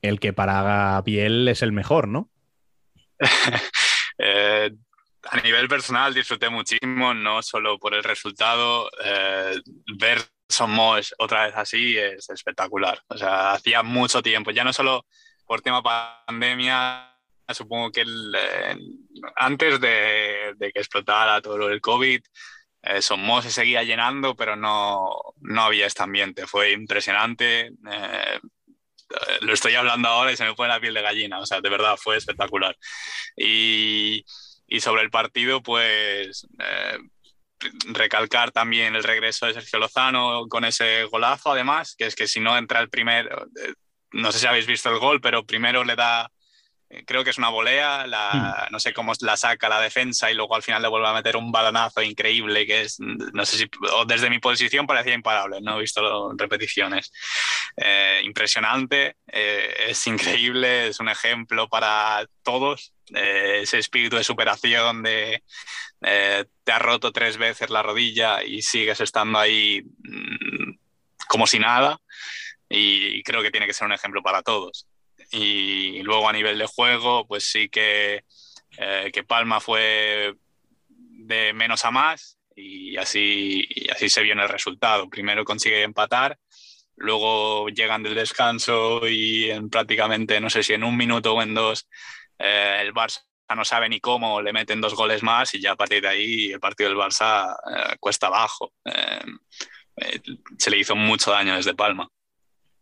el que para Gabriel es el mejor, ¿no? Eh, a nivel personal disfruté muchísimo, no solo por el resultado, eh, ver somos otra vez así es espectacular. O sea, hacía mucho tiempo, ya no solo por tema pandemia, supongo que eh, antes de, que explotara todo el COVID, eh, Somos se seguía llenando, pero no, no había este ambiente. Fue impresionante. Eh, lo estoy hablando ahora y se me pone la piel de gallina. O sea, de verdad, fue espectacular. Y, y sobre el partido, pues recalcar también el regreso de Sergio Lozano con ese golazo, además, que es que si no entra el primer, eh, no sé si habéis visto el gol, pero primero le da, eh, creo que es una volea, la, hmm. no sé cómo la saca la defensa y luego al final le vuelve a meter un balonazo increíble que es, no sé si, desde mi posición parecía imparable, no he visto repeticiones. Eh, impresionante, es increíble, es un ejemplo para todos, ese espíritu de superación de eh, te has roto tres veces la rodilla y sigues estando ahí mm, como si nada. Y creo que tiene que ser un ejemplo para todos. Y luego a nivel de juego, pues sí que, eh, que Palma fue de menos a más y así, así se vio en el resultado. Primero consigue empatar, luego llegan del descanso y en prácticamente, no sé si en un minuto o en dos, eh, el Barça no sabe ni cómo, le meten dos goles más y ya a partir de ahí el partido del Barça eh, cuesta abajo. Se le hizo mucho daño desde Palma.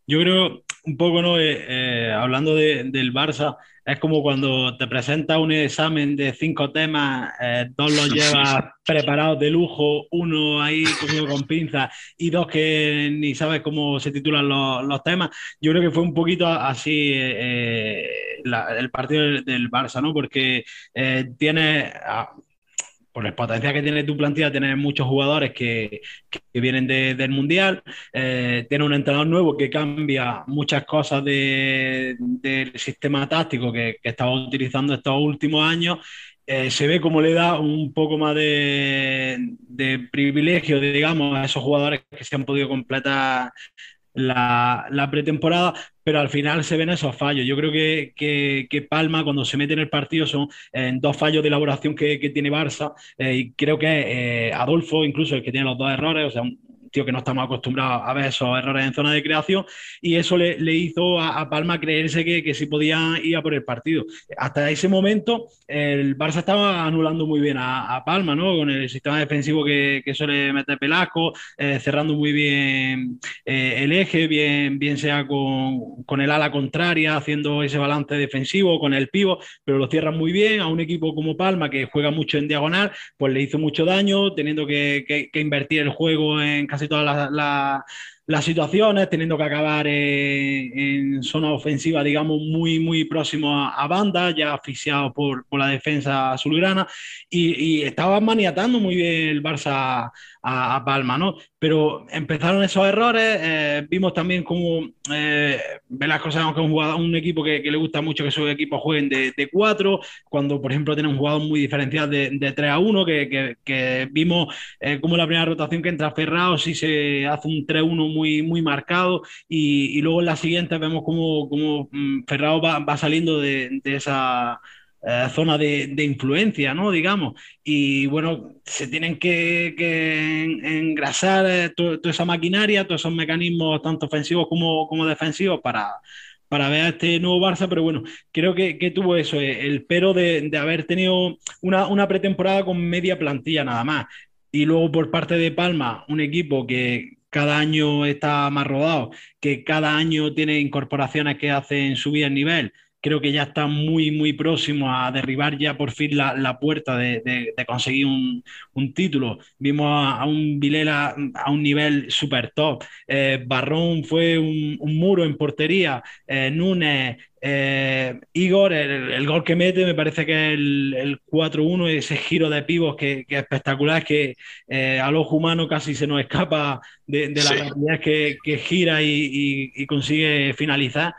Yo creo un poco, ¿no? hablando del Barça, es como cuando te presenta un examen de cinco temas, dos los llevas preparados de lujo, uno ahí cogido con pinza y dos que ni sabes cómo se titulan los, temas. Yo creo que fue un poquito así el partido del, Barça, ¿no? Porque eh, tiene, por la potencia que tiene tu plantilla, tiene muchos jugadores que, vienen del Mundial, eh, tiene un entrenador nuevo que cambia muchas cosas del sistema táctico que, estaba utilizando estos últimos años eh, se ve como le da un poco más de, privilegio, digamos, a esos jugadores que se han podido completar la, pretemporada, pero al final se ven esos fallos. Yo creo que, Palma, cuando se mete en el partido, son en dos fallos de elaboración que, tiene Barça, eh, y creo que eh, Adolfo, incluso el que tiene los dos errores, o sea, un que no estamos acostumbrados a ver esos errores en zona de creación y eso le, hizo a, Palma creerse que, que sí podían ir a por el partido. Hasta ese momento el Barça estaba anulando muy bien a, Palma, ¿no? Con el sistema defensivo que, que suele meter Pelasco, eh, cerrando muy bien eh, el eje, bien, bien sea con, con, el ala contraria, haciendo ese balance defensivo, con el pivo, pero lo cierran muy bien a un equipo como Palma que juega mucho en diagonal, pues le hizo mucho daño, teniendo que, que, invertir el juego en casi todas las, situaciones, teniendo que acabar en, zona ofensiva, digamos, muy, muy próximo a, banda, ya asfixiado por, por, la defensa azulgrana, y, y estaba maniatando muy bien el Barça a, Palma, ¿no? Pero empezaron esos errores, eh, vimos también como eh, Velasco sabemos que es un, jugador, un equipo que, le gusta mucho que sus equipos jueguen de, de cuatro, cuando por ejemplo tiene un jugador muy diferencial de, de 3 a 1, que, que, vimos eh, como la primera rotación que entra Ferrao sí se hace un 3-1 muy, muy marcado y, y, luego en la siguiente vemos como, como mm, Ferrao va, va saliendo de, de esa eh, zona de, influencia, ¿no? Digamos. Y bueno, se tienen que, engrasar eh, toda esa maquinaria, todos esos mecanismos, tanto ofensivos como, como defensivos, para, para ver a este nuevo Barça, pero bueno, creo que, tuvo eso, eh, el pero de, haber tenido una, una, pretemporada con media plantilla nada más. Y luego por parte de Palma, un equipo que cada año está más rodado, que cada año tiene incorporaciones que hacen subir el nivel, creo que ya está muy, muy próximo a derribar ya por fin la, puerta de, conseguir un, título. Vimos a, un Vilela a un nivel super top. Eh, Barrón fue un, muro en portería. Eh, Núñez, eh, Igor, el, gol que mete me parece que es el, 4-1, ese giro de pivos que, es espectacular, que a los humanos casi se nos escapa de, la realidad que, gira y consigue finalizar.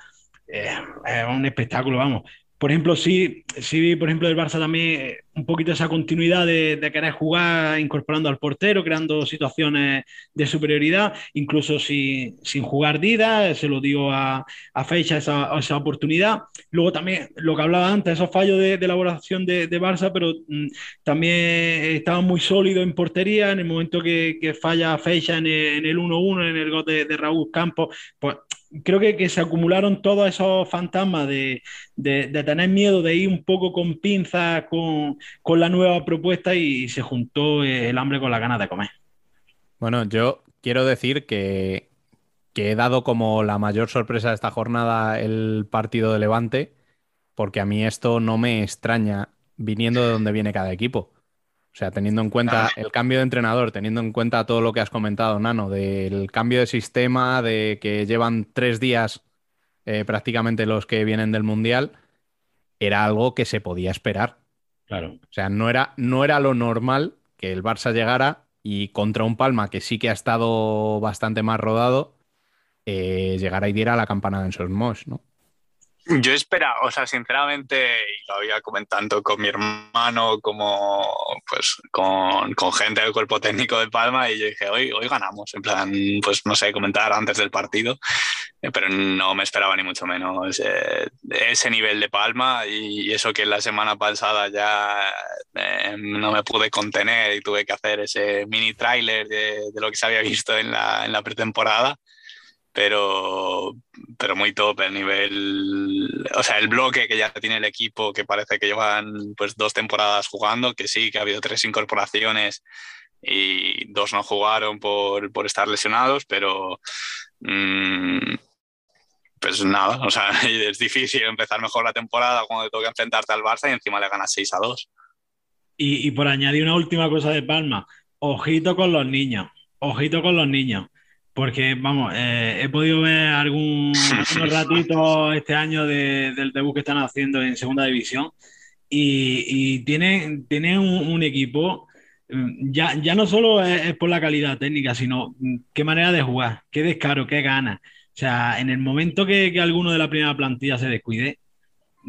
Eh, es un espectáculo, vamos. Por ejemplo, sí, sí, por ejemplo, el Barça también eh, un poquito esa continuidad de, querer jugar incorporando al portero, creando situaciones de superioridad, incluso sin jugar Dida, se lo digo a, a Fecha esa, esa, oportunidad. Luego también lo que hablaba antes, esos fallos de, elaboración de, Barça, pero mm, también estaba muy sólido en portería, en el momento que, falla Fecha en el 1-1, en el gol de, Raúl Campos, pues creo que, que, se acumularon todos esos fantasmas de, tener miedo, de ir un poco con pinzas con, la nueva propuesta y se juntó el hambre con la ganas de comer. Bueno, yo quiero decir que, que he dado como la mayor sorpresa de esta jornada el partido de Levante, porque a mí esto no me extraña viniendo de donde viene cada equipo. O sea, teniendo en cuenta el cambio de entrenador, teniendo en cuenta todo lo que has comentado, Nano, del cambio de sistema, de que llevan tres días eh, prácticamente los que vienen del Mundial, era algo que se podía esperar. Claro. O sea, no era, no era lo normal que el Barça llegara y contra un Palma que sí que ha estado bastante más rodado, eh, llegara y diera la campanada en Sosmos, ¿no? Yo esperaba, o sea, sinceramente, y lo había comentando con mi hermano, como pues con, con, gente del cuerpo técnico de Palma, y yo dije, hoy, hoy ganamos, en plan, pues no sé, comentar antes del partido, eh, pero no me esperaba ni mucho menos eh, ese nivel de Palma y, eso que la semana pasada ya eh, no me pude contener y tuve que hacer ese mini tráiler de, de, lo que se había visto en la, en la pretemporada pero, pero muy top el nivel, o sea, el bloque que ya tiene el equipo, que parece que llevan pues dos temporadas jugando, que sí, que ha habido tres incorporaciones y dos no jugaron por, por estar lesionados, pero mmm, pues nada, o sea, es difícil empezar mejor la temporada cuando te toca enfrentarte al Barça y encima le ganas 6 a 2. Y, y por añadir una última cosa de Palma, ojito con los niños, ojito con los niños porque, vamos, eh, he podido ver algún, algunos ratitos este año del debut que están haciendo en Segunda División y, y tienen, un, equipo, mm, ya, ya no solo es, por la calidad técnica, sino mm, qué manera de jugar, qué descaro, qué gana. O sea, en el momento que, que alguno de la primera plantilla se descuide,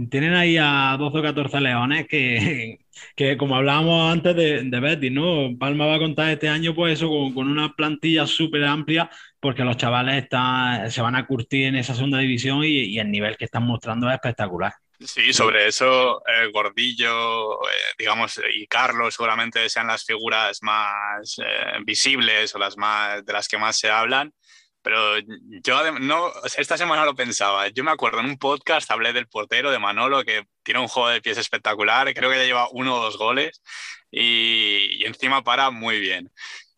tienen ahí a 12 o 14 leones que, que como hablábamos antes de, de Betty, ¿no? Palma va a contar este año, pues eso, con, una plantilla súper amplia, porque los chavales están, se van a curtir en esa segunda división y, el nivel que están mostrando es espectacular. Sí, sobre eso, eh, Gordillo, eh, digamos, y Carlos seguramente sean las figuras más eh, visibles o las más de las que más se hablan. Pero yo no, esta semana lo pensaba. Yo me acuerdo en un podcast hablé del portero de Manolo que tiene un juego de pies espectacular. Creo que ya lleva uno o dos goles y, y encima para muy bien.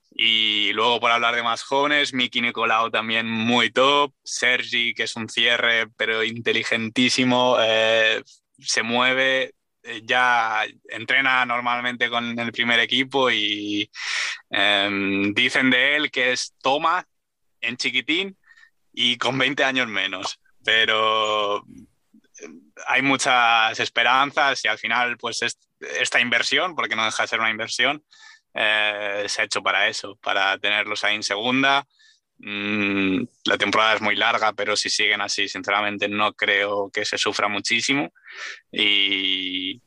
Y luego por hablar de más jóvenes, Miki Nicolau también muy top, Sergi que es un cierre pero inteligentísimo, eh, se mueve, eh, ya entrena normalmente con el primer equipo y eh, dicen de él que es toma en chiquitín y con 20 años menos, pero hay muchas esperanzas y al final pues es, esta inversión, porque no deja de ser una inversión, eh, se ha hecho para eso, para tenerlos ahí en segunda. Mm, la temporada es muy larga, pero si siguen así, sinceramente no creo que se sufra muchísimo y,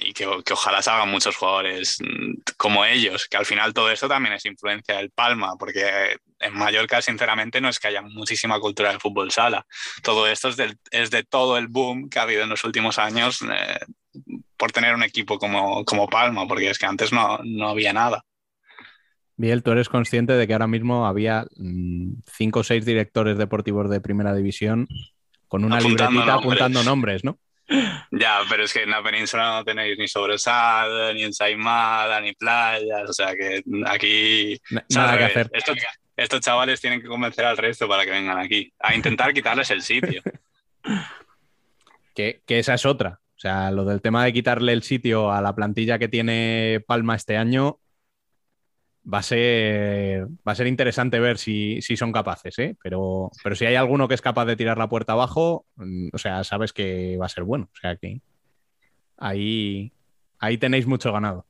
y que, que, ojalá salgan muchos jugadores mm, como ellos, que al final todo esto también es influencia del Palma, porque en Mallorca, sinceramente, no es que haya muchísima cultura de fútbol sala. Todo esto es, del, es de todo el boom que ha habido en los últimos años eh, por tener un equipo como, como Palma, porque es que antes no, no había nada. Biel, tú eres consciente de que ahora mismo había mmm, cinco o seis directores deportivos de primera división con una apuntando libretita nombres. apuntando nombres, ¿no? Ya, pero es que en la península no tenéis ni Sobresada, ni Ensaimada, ni playas, o sea que aquí... Nada que hacer. Estos, estos, chavales tienen que convencer al resto para que vengan aquí, a intentar quitarles el sitio. que, que esa es otra. O sea, lo del tema de quitarle el sitio a la plantilla que tiene Palma este año va a ser, va a ser interesante ver si, si son capaces, ¿eh? pero, pero si hay alguno que es capaz de tirar la puerta abajo, o sea, sabes que va a ser bueno. O sea que ahí, ahí tenéis mucho ganado.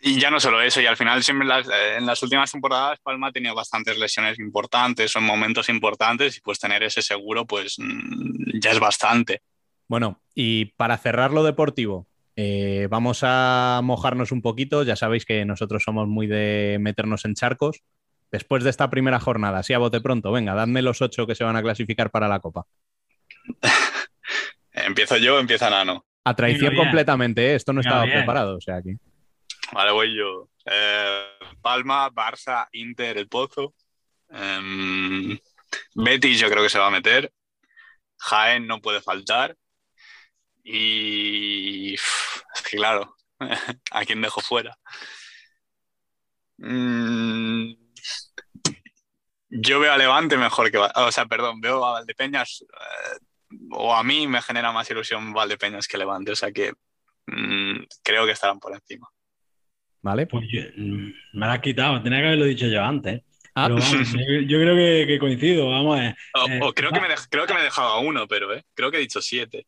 Y ya no solo eso, y al final siempre en las, en las últimas temporadas Palma ha tenido bastantes lesiones importantes, son momentos importantes y pues tener ese seguro pues ya es bastante. Bueno, y para cerrar lo deportivo, eh, vamos a mojarnos un poquito. Ya sabéis que nosotros somos muy de meternos en charcos. Después de esta primera jornada, así a bote pronto, venga, dadme los ocho que se van a clasificar para la Copa. Empiezo yo, empieza Nano. A traición completamente, ¿eh? esto no estaba bien. preparado. O sea. Vale, voy yo. Eh, Palma, Barça, Inter, El Pozo. Eh, Betis yo creo que se va a meter. Jaén no puede faltar. Y es que claro, ¿a quién dejo fuera? Mm, yo veo a Levante mejor que... O sea, perdón, veo a Valdepeñas... Eh, o a mí me genera más ilusión Valdepeñas que Levante. O sea que mm, creo que estarán por encima. ¿Vale? Pues yo, mm, me la has quitado, tenía que haberlo dicho yo antes. Ah. Pero vamos, yo, yo creo que, que coincido, vamos. eh, O, eh, o creo, que me creo que me he dejado a uno, pero eh, creo que he dicho siete.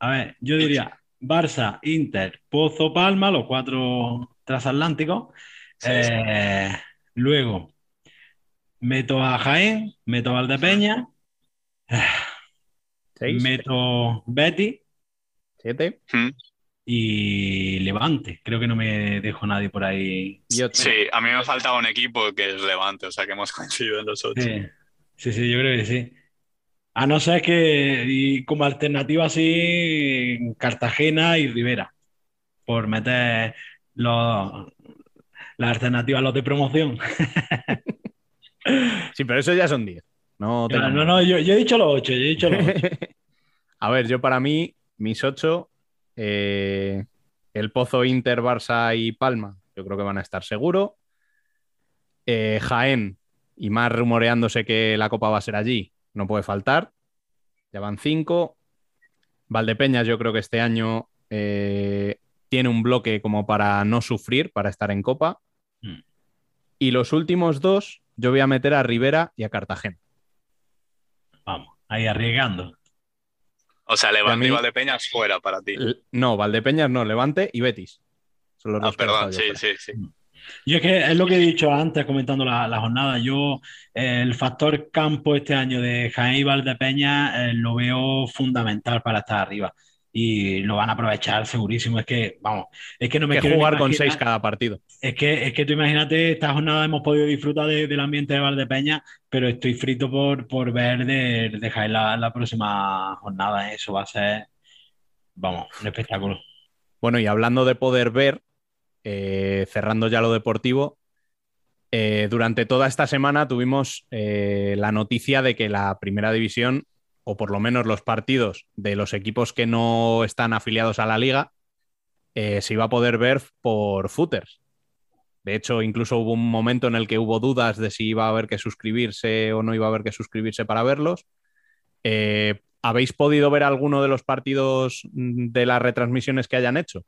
A ver, yo diría Barça, Inter, Pozo, Palma, los cuatro transatlánticos. Sí, Eh, luego meto a Jaén, meto a Valdepeña, ¿Seis? meto Betty ¿Siete? Mm. y Levante. Creo que no me dejo nadie por ahí. Sí, a mí me faltaba un equipo que es Levante, o sea que hemos coincidido en los ocho. Sí, sí, sí, yo creo que sí. A no ser que, y como alternativa así, Cartagena y Rivera, por meter los, las alternativas, los de promoción. Sí, pero eso ya son diez. No, No, no, no, yo, yo he dicho los ocho, yo he dicho los. A ver, yo para mí, mis ocho, eh, el Pozo, Inter, Barça y Palma, yo creo que van a estar seguro. Eh, Jaén, y más rumoreándose que la Copa va a ser allí, no puede faltar. Ya van cinco. Valdepeñas, yo creo que este año eh, tiene un bloque como para no sufrir, para estar en Copa. Mm. Y los últimos dos, yo voy a meter a Rivera y a Cartagena. Vamos, ahí arriesgando. O sea, Levante mí- y Valdepeñas fuera para ti. No, Valdepeñas no, Levante y Betis. Son los Ah, dos perdón, sí, sí, sí. Yo es que es lo que he dicho antes comentando la, la jornada. Yo eh, el factor campo este año de Jaén y Valdepeña eh, lo veo fundamental para estar arriba. y lo van a aprovechar segurísimo. Es que, vamos, es que no me que quiero jugar con seis cada partido. Es que, es que tú imagínate, esta jornada hemos podido disfrutar de- del ambiente de Valdepeña, pero estoy frito por, por ver de, de Jaén la, la próxima jornada. Eso va a ser, vamos, un espectáculo. Bueno, y hablando de poder ver, eh, cerrando ya lo deportivo, eh, durante toda esta semana tuvimos eh, la noticia de que la primera división, o por lo menos los partidos de los equipos que no están afiliados a la liga, se iba a poder ver por footers. De hecho, incluso hubo un momento en el que hubo dudas de si iba a haber que suscribirse o no iba a haber que suscribirse para verlos. ¿Habéis podido ver alguno de los partidos mm, de las retransmisiones que hayan hecho?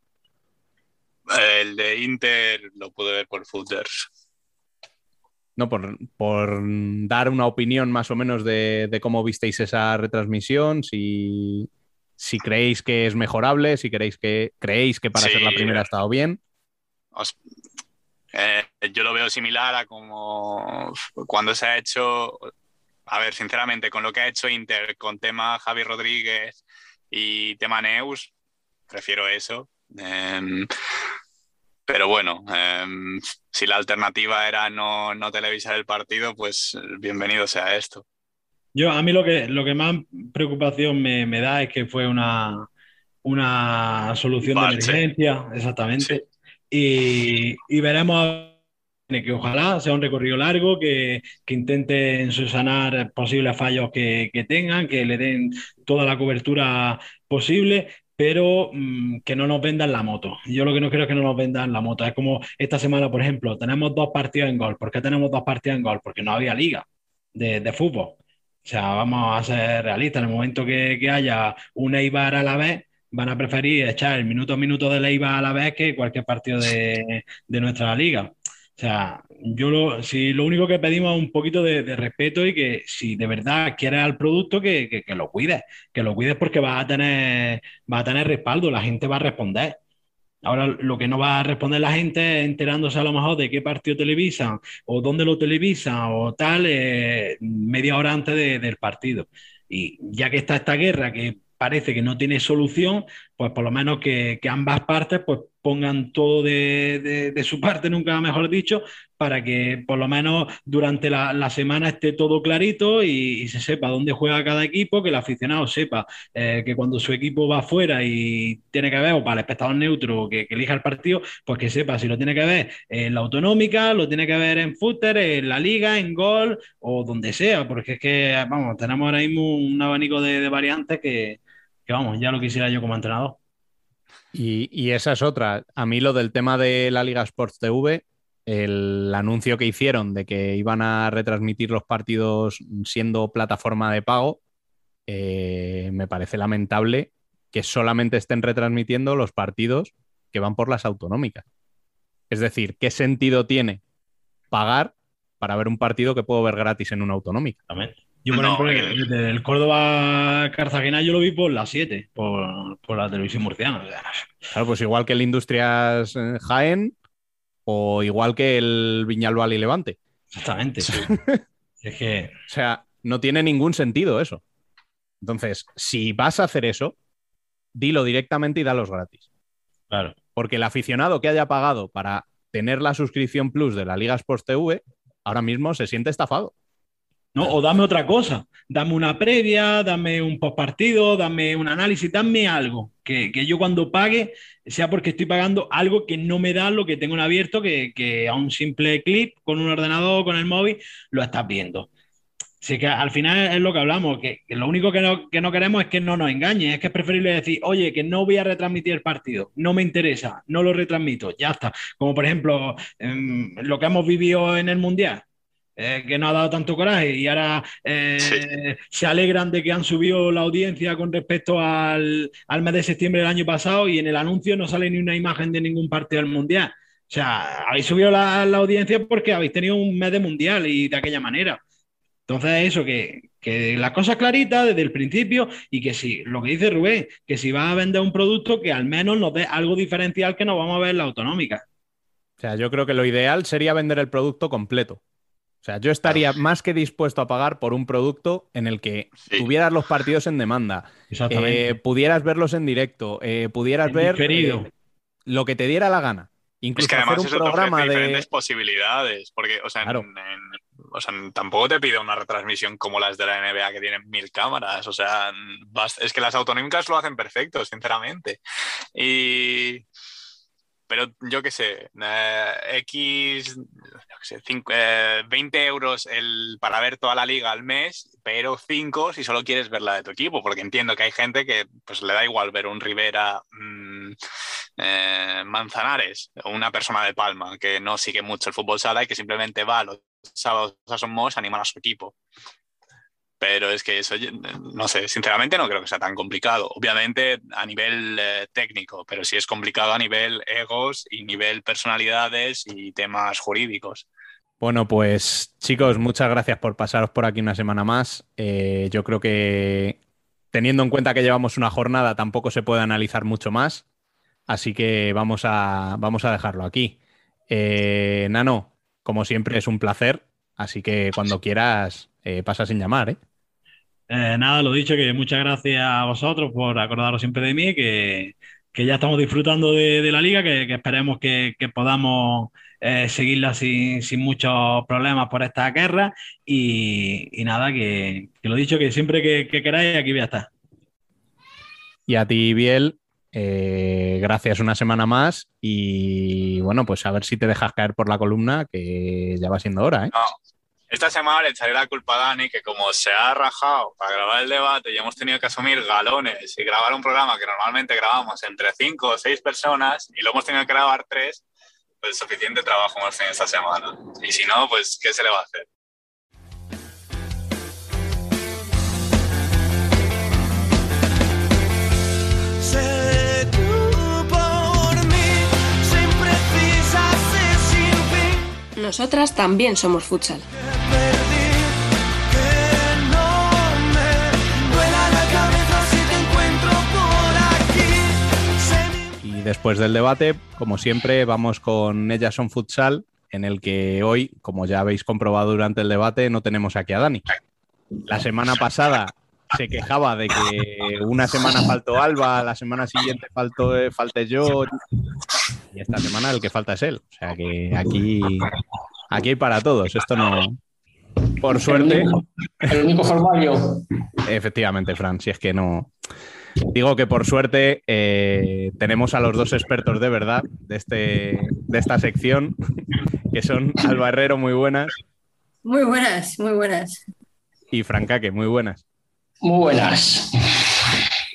El de Inter lo pude ver por footers. No, por, por dar una opinión más o menos de, de cómo visteis esa retransmisión, si, si creéis que es mejorable, si creéis que creéis que para Sí. ser la primera ha estado bien. Os- eh, yo lo veo similar a como cuando se ha hecho, a ver, sinceramente, con lo que ha hecho Inter, con tema Javi Rodríguez y tema Neus, prefiero eso. Em, pero bueno, em, si la alternativa era no, no televisar el partido, pues bienvenido sea esto. Yo, a mí lo que, lo que más preocupación me, me da es que fue una, una solución de emergencia, exactamente. Y, y veremos que ojalá sea un recorrido largo, que, que intenten subsanar posibles fallos que, que tengan, que le den toda la cobertura posible, pero mm, que no nos vendan la moto. Yo lo que no quiero es que no nos vendan la moto. Es como esta semana, por ejemplo, tenemos dos partidos en gol. ¿Por qué tenemos dos partidos en gol? Porque no había liga de, de fútbol. O sea, vamos a ser realistas. En el momento que, que haya un Eibar a la vez, van a preferir echar el minuto a minuto del Eibar a la vez que cualquier partido de, de nuestra liga. Sea, yo lo, si lo único que pedimos es un poquito de, respeto y que si de verdad quieres al producto, que, que, lo cuides, que lo cuides porque vas a tener, vas a tener respaldo, la gente va a responder. Ahora lo que no va a responder la gente enterándose a lo mejor de qué partido televisan o dónde lo televisan o tal eh, media hora antes de- del partido. Y ya que está esta guerra que parece que no tiene solución, pues por lo menos que, ambas partes pues pongan todo de, su parte, nunca mejor dicho, para que por lo menos durante la, semana esté todo clarito y, se sepa dónde juega cada equipo, que el aficionado sepa eh, que cuando su equipo va afuera y tiene que ver, o para el espectador neutro que, elija el partido, pues que sepa si lo tiene que ver en la autonómica, lo tiene que ver en footer, en la liga, en gol o donde sea, porque es que, vamos, tenemos ahora mismo un abanico de variantes que, que, vamos, ya lo quisiera yo como entrenador. Y, y esa es otra. A mí lo del tema de la Liga Sports TV, el anuncio que hicieron de que iban a retransmitir los partidos siendo plataforma de pago, eh, me parece lamentable que solamente estén retransmitiendo los partidos que van por las autonómicas. Es decir, ¿qué sentido tiene pagar para ver un partido que puedo ver gratis en una autonómica? También. Yo, por No, ejemplo, eh. el, Córdoba Cartagena yo lo vi por las 7, por, por la televisión murciana. Claro, pues igual que el Industrias eh, Jaén o igual que el Viñalbal y Levante. exactamente. Es que, O sea, no tiene ningún sentido eso. Entonces, si vas a hacer eso, dilo directamente y dalos gratis. claro. Porque el aficionado que haya pagado para tener la suscripción plus de la Liga Sports TV, ahora mismo se siente estafado. ¿No? O dame otra cosa, dame una previa, dame un postpartido, dame un análisis, dame algo, que, que yo cuando pague sea porque estoy pagando algo que no me da lo que tengo en abierto, que, que a un simple clip con un ordenador, con el móvil, lo estás viendo. Así que al final es lo que hablamos, que, lo único que no, que no queremos es que no nos engañen, es que es preferible decir, oye, que no voy a retransmitir el partido, no me interesa, no lo retransmito, ya está. Como por ejemplo em, lo que hemos vivido en el Mundial, eh, que no ha dado tanto coraje y ahora eh, Sí. se alegran de que han subido la audiencia con respecto al, al mes de septiembre del año pasado y en el anuncio no sale ni una imagen de ningún partido del Mundial. O sea, habéis subido la, la audiencia porque habéis tenido un mes de Mundial y de aquella manera. Entonces, eso, que, que las cosas claritas desde el principio y que si, lo que dice Rubén, que si va a vender un producto, que al menos nos dé algo diferencial que nos vamos a ver en la autonómica. O sea, yo creo que lo ideal sería vender el producto completo. O sea, yo estaría más que dispuesto a pagar por un producto en el que Sí. tuvieras los partidos en demanda, eh, pudieras verlos en directo, eh, pudieras En ver eh, lo que te diera la gana. Es Incluso que además hacer eso un te programa ofrece de... diferentes posibilidades, porque, o sea, en- Claro. en- o sea, tampoco te pide una retransmisión como las de la NBA que tienen mil cámaras, o sea, es que las autonómicas lo hacen perfecto, sinceramente. Y... Pero yo qué sé, eh, X, yo qué sé, cinco- eh, 20 euros el, para ver toda la liga al mes, pero 5 si solo quieres ver la de tu equipo, porque entiendo que hay gente que pues, le da igual ver un Rivera mm, eh, Manzanares, una persona de Palma que no sigue mucho el fútbol sala y que simplemente va los sábados a Somos a animar a su equipo. Pero es que eso, no sé, sinceramente no creo que sea tan complicado. Obviamente a nivel eh, técnico, pero sí es complicado a nivel egos y nivel personalidades y temas jurídicos. Bueno, pues chicos, muchas gracias por pasaros por aquí una semana más. Eh, yo creo que teniendo en cuenta que llevamos una jornada, tampoco se puede analizar mucho más. Así que vamos a, vamos a dejarlo aquí. Eh, Nano, como siempre, es un placer. Así que cuando quieras, eh, pasa sin llamar, ¿eh? Eh, nada, lo dicho, que muchas gracias a vosotros por acordaros siempre de mí, que, que ya estamos disfrutando de, de la liga, que, que esperemos que, que podamos eh, seguirla sin, sin muchos problemas por esta guerra. Y, y nada, que, que lo dicho, que siempre que, que queráis, aquí voy a estar. Y a ti, Biel, eh, gracias una semana más. Y bueno, pues a ver si te dejas caer por la columna, que ya va siendo hora, ¿eh? No. Esta semana le echaré la culpa a Dani, que como se ha rajado para grabar el debate y hemos tenido que asumir galones y grabar un programa que normalmente grabamos entre cinco o seis personas y lo hemos tenido que grabar tres, pues suficiente trabajo hemos tenido esta semana. Y si no, pues ¿qué se le va a hacer? Nosotras también somos futsal. Después del debate, como siempre, vamos con Ellas son Futsal, en el que hoy, como ya habéis comprobado durante el debate, no tenemos aquí a Dani. La semana pasada se quejaba de que una semana faltó Alba, la semana siguiente faltó, eh, falté yo, y esta semana el que falta es él. O sea que aquí, aquí hay para todos. Esto no. Por suerte, El único formario. Efectivamente, Fran, si es que no. Digo que por suerte eh, tenemos a los dos expertos de verdad de, este, de esta sección, que son Alba Herrero, muy buenas, Muy buenas, muy buenas. y Francaque, muy buenas. Muy buenas.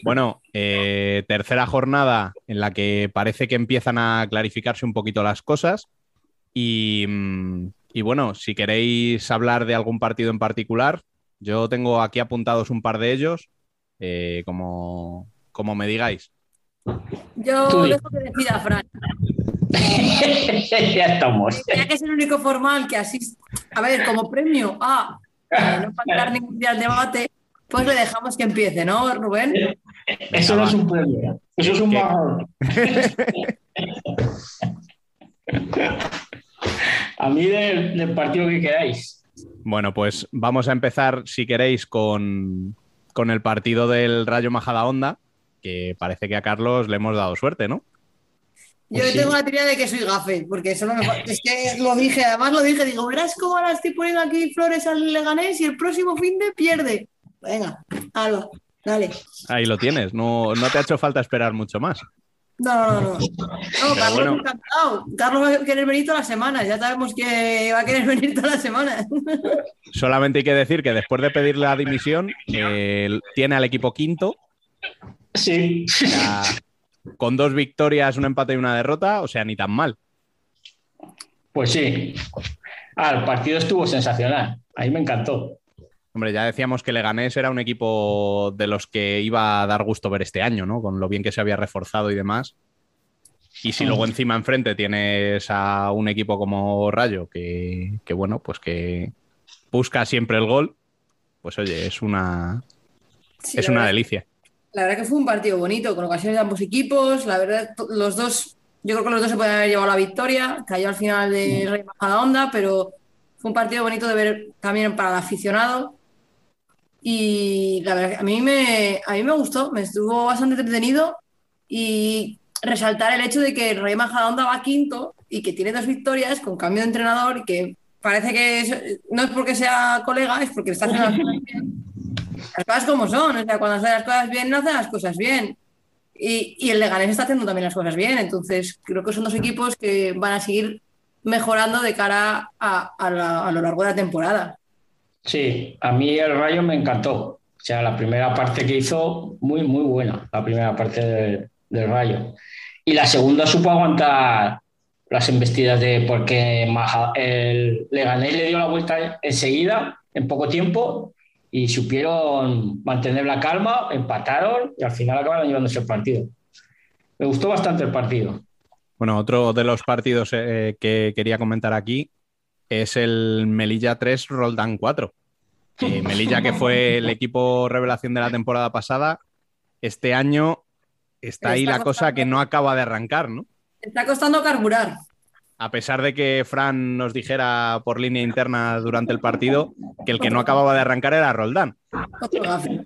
Bueno, eh, tercera jornada en la que parece que empiezan a clarificarse un poquito las cosas. Y, mm, y bueno, si queréis hablar de algún partido en particular, yo tengo aquí apuntados un par de ellos, eh, como, como me digáis. Yo dejo que decida Fran. ya estamos. Ya que es el único formal que asiste. A ver, como premio a eh, no faltar ningún día al debate, pues le dejamos que empiece, ¿no, Rubén? Eso no es un premio. Eso es un ¿Qué? marrón. A mí del, del partido que queráis. Bueno, pues vamos a empezar, si queréis, con, con el partido del Rayo Majadahonda, que parece que a Carlos le hemos dado suerte, ¿no? Yo Pues sí. tengo la teoría de que soy gafe, porque solo me es que lo dije, además lo dije, digo, verás cómo ahora estoy poniendo aquí flores al Leganés y el próximo fin de pierde. Venga, Alba, dale. Ahí lo tienes, no, no te ha hecho falta esperar mucho más. No, no, no. No, Carlos bueno. encantado. Carlos va a querer venir todas las semanas, ya sabemos que va a querer venir todas las semanas. Solamente hay que decir que después de pedir la dimisión, eh, tiene al equipo quinto, Sí. o sea, con dos victorias, un empate y una derrota, o sea, ni tan mal. Pues sí. Ah, el partido estuvo sensacional. Ahí me encantó. Hombre, ya decíamos que Leganés era un equipo de los que iba a dar gusto ver este año, ¿no? Con lo bien que se había reforzado y demás. Y si luego encima enfrente tienes a un equipo como Rayo, que, que bueno, pues que busca siempre el gol, pues oye, es una, Sí, es una verdad- delicia. La verdad que fue un partido bonito, con ocasiones de ambos equipos. La verdad, los dos, yo creo que los dos se pueden haber llevado la victoria. Cayó al final de Rey Majadahonda, pero Fue un partido bonito de ver también para el aficionado. Y la verdad, a mí me, a mí me gustó, me estuvo bastante entretenido. Y resaltar el hecho de que Rey Majadahonda va quinto y que tiene dos victorias con cambio de entrenador y que parece que es- no es porque sea colega, es porque está haciendo las cosas bien. Las cosas como son, o sea, cuando hace las cosas bien, no hace las cosas bien. Y, y el Leganés está haciendo también las cosas bien, entonces creo que son dos equipos que van a seguir mejorando de cara a, a la- a lo largo de la temporada. Sí, a mí el Rayo me encantó. O sea, la primera parte que hizo, muy, muy buena, la primera parte de- del Rayo. Y la segunda supo aguantar las embestidas de porque Maja- el Leganés le dio la vuelta enseguida, en poco tiempo, y supieron mantener la calma, empataron y al final acabaron llevándose el partido. Me gustó bastante el partido. Bueno, otro de los partidos eh, que quería comentar aquí es el Melilla 3 Roldán 4. Eh, Melilla, que fue el equipo revelación de la temporada pasada, este año está ahí la cosa que no acaba de arrancar, ¿no? Está costando carburar. A pesar de que Fran nos dijera por línea interna durante el partido que el que no acababa de arrancar era Roldán. Otro gafe.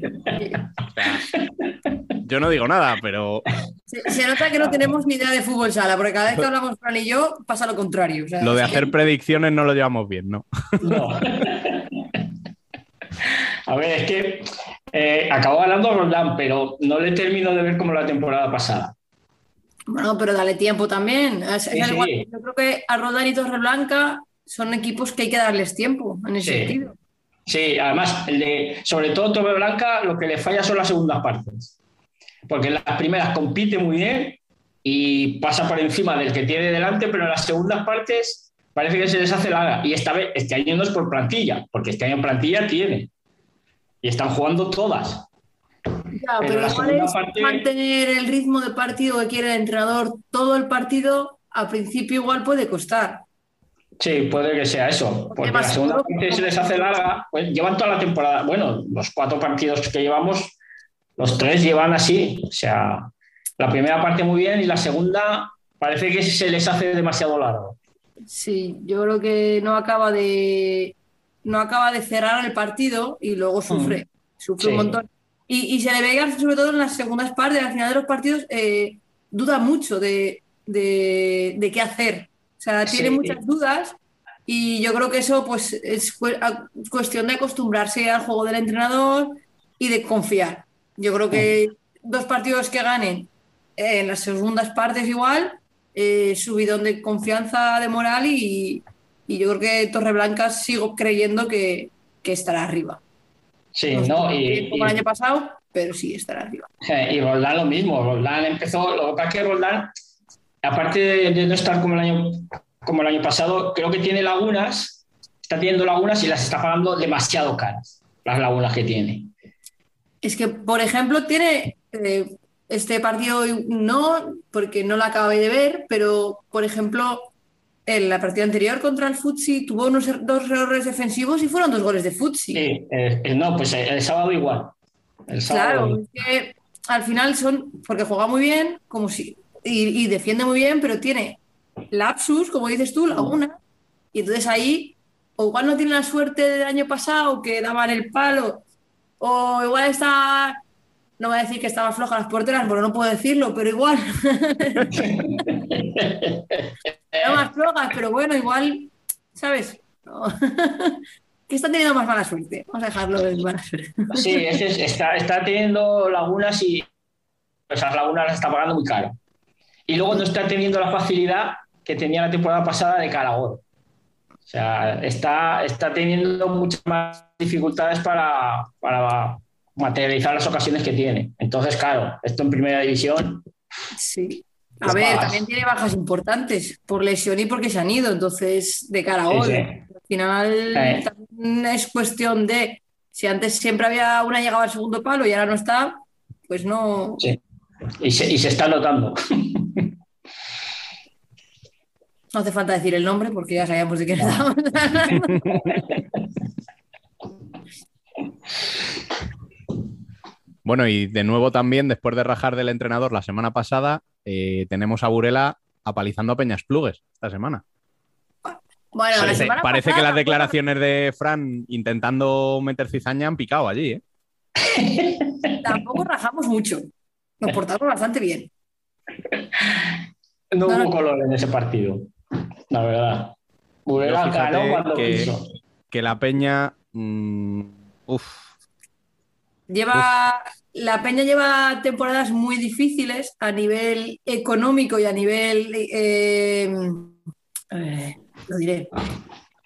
Yo no digo nada, pero Se, se nota que no tenemos ni idea de fútbol sala, porque cada vez que hablamos Fran y yo pasa lo contrario. o sea, lo de que- hacer predicciones no lo llevamos bien, ¿no? No. A ver, es que eh, acabó ganando Roldán, pero no le termino de ver como la temporada pasada. Bueno, pero dale tiempo también. Es- es Sí, al igual- sí. Yo creo que a Roldán y Torreblanca son equipos que hay que darles tiempo en ese Sí. sentido. Sí, además, el de, sobre todo Torre Blanca, lo que le falla son las segundas partes. Porque en las primeras compite muy bien y pasa por encima del que tiene delante, pero en las segundas partes parece que se les hace larga. Y esta vez, este año no es por plantilla, porque este año plantilla tiene. Y están jugando todas. Ya, Pero pero la es parte- mantener el ritmo de partido que quiere el entrenador todo el partido, al principio igual puede costar. Sí, puede que sea eso. Porque la segunda parte se les hace larga. Pues llevan toda la temporada. Bueno, los cuatro partidos que llevamos, los tres llevan así. O sea, la primera parte muy bien y la segunda parece que se les hace demasiado largo. Sí, yo creo que no acaba de no acaba de cerrar el partido y luego sufre, sufre Sí. un montón. Y, y se le ve sobre todo en las segundas partes, al final de los partidos, eh, duda mucho de, de- de qué hacer. O sea, tiene Sí. muchas dudas y yo creo que eso pues es cuestión de acostumbrarse al juego del entrenador y de confiar. Yo creo que dos partidos que ganen eh, en las segundas partes igual, eh, subidón de confianza, de moral y, y yo creo que Torreblanca sigo creyendo que, que estará arriba. Sí, No Y, como el y- año pasado, pero sí estará arriba. y Roldán lo mismo. Roldán empezó. Lo que pasa que Roldán, aparte de, de no estar como el, año, como el año pasado, creo que tiene lagunas. Está teniendo lagunas y las está pagando demasiado caras. Las lagunas que tiene. Es que, por ejemplo, tiene eh, este partido no, porque no la acabé de ver, pero, por ejemplo, en la partida anterior contra el Futsi tuvo unos er- dos errores defensivos y fueron dos goles de Futsi. Sí, eh, eh, no, pues el, el sábado igual. El sábado Claro, es que al final son, porque juega muy bien, como si, y, y defiende muy bien, pero tiene lapsus, como dices tú, laguna, y entonces ahí, o igual no tiene la suerte del año pasado que daban el palo, o igual está, no voy a decir que estaba floja las porteras, porque no puedo decirlo, pero igual, no más flojas, pero bueno, igual, ¿sabes? No. que está teniendo más mala suerte, vamos a dejarlo de mala suerte. Sí, es- es- está, está teniendo lagunas y esas lagunas las está pagando muy caro. Y luego no está teniendo la facilidad que tenía la temporada pasada de gol. O sea, está, está teniendo muchas más dificultades para, para materializar las ocasiones que tiene. Entonces, claro, esto en primera división, Sí. A ver, bajas. también tiene bajas importantes por lesión y porque se han ido, entonces de cara a Sí, sí. Al final Eh. también es cuestión de si antes siempre había una llegaba al segundo palo y ahora no está, pues no. sí. Y se, y se está notando. No hace falta decir el nombre porque ya sabíamos de quién estábamos hablando. Bueno, y de nuevo también, después de rajar del entrenador la semana pasada, eh, tenemos a Burela apalizando a Peñas Plugues esta semana. Bueno, la Parece, semana parece que las declaraciones de Fran intentando meter cizaña han picado allí, ¿eh? Tampoco rajamos mucho. Nos portamos bastante bien. No No, hubo no. color en ese partido, la verdad. Burela cuando que- quiso. Que la peña. mm, uf, Lleva, la Peña lleva temporadas muy difíciles a nivel económico y a nivel, eh, eh, lo diré,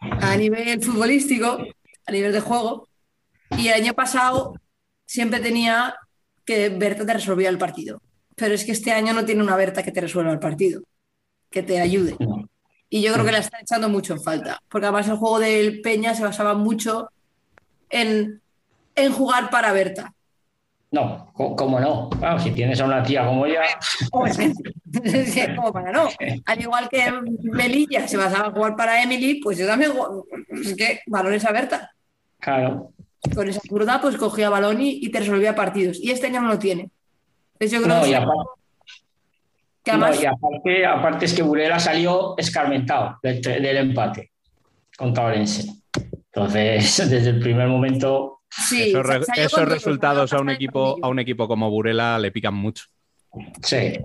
a nivel futbolístico, a nivel de juego. Y el año pasado siempre tenía que Berta te resolvía el partido. Pero es que este año no tiene una Berta que te resuelva el partido, que te ayude. No. Y yo creo que la está echando mucho en falta, porque además el juego del Peña se basaba mucho en, en jugar para Berta. No, cómo no. Claro, si tienes a una tía como ella, como para no. Al igual que Melilla se basaba en jugar para Emily, pues yo también ju- es que balones a Berta. claro. Con esa zurda, pues cogía balón y, y te resolvía partidos. Y este año no lo tiene. Entonces yo creo No, que, y es aparte, algo que además no, y aparte, aparte es que Burela salió escarmentado del, del empate contra Orense. Entonces, desde el primer momento, sí, esos, re- resultados a un, equipo, a un equipo como Burela le pican mucho. sí.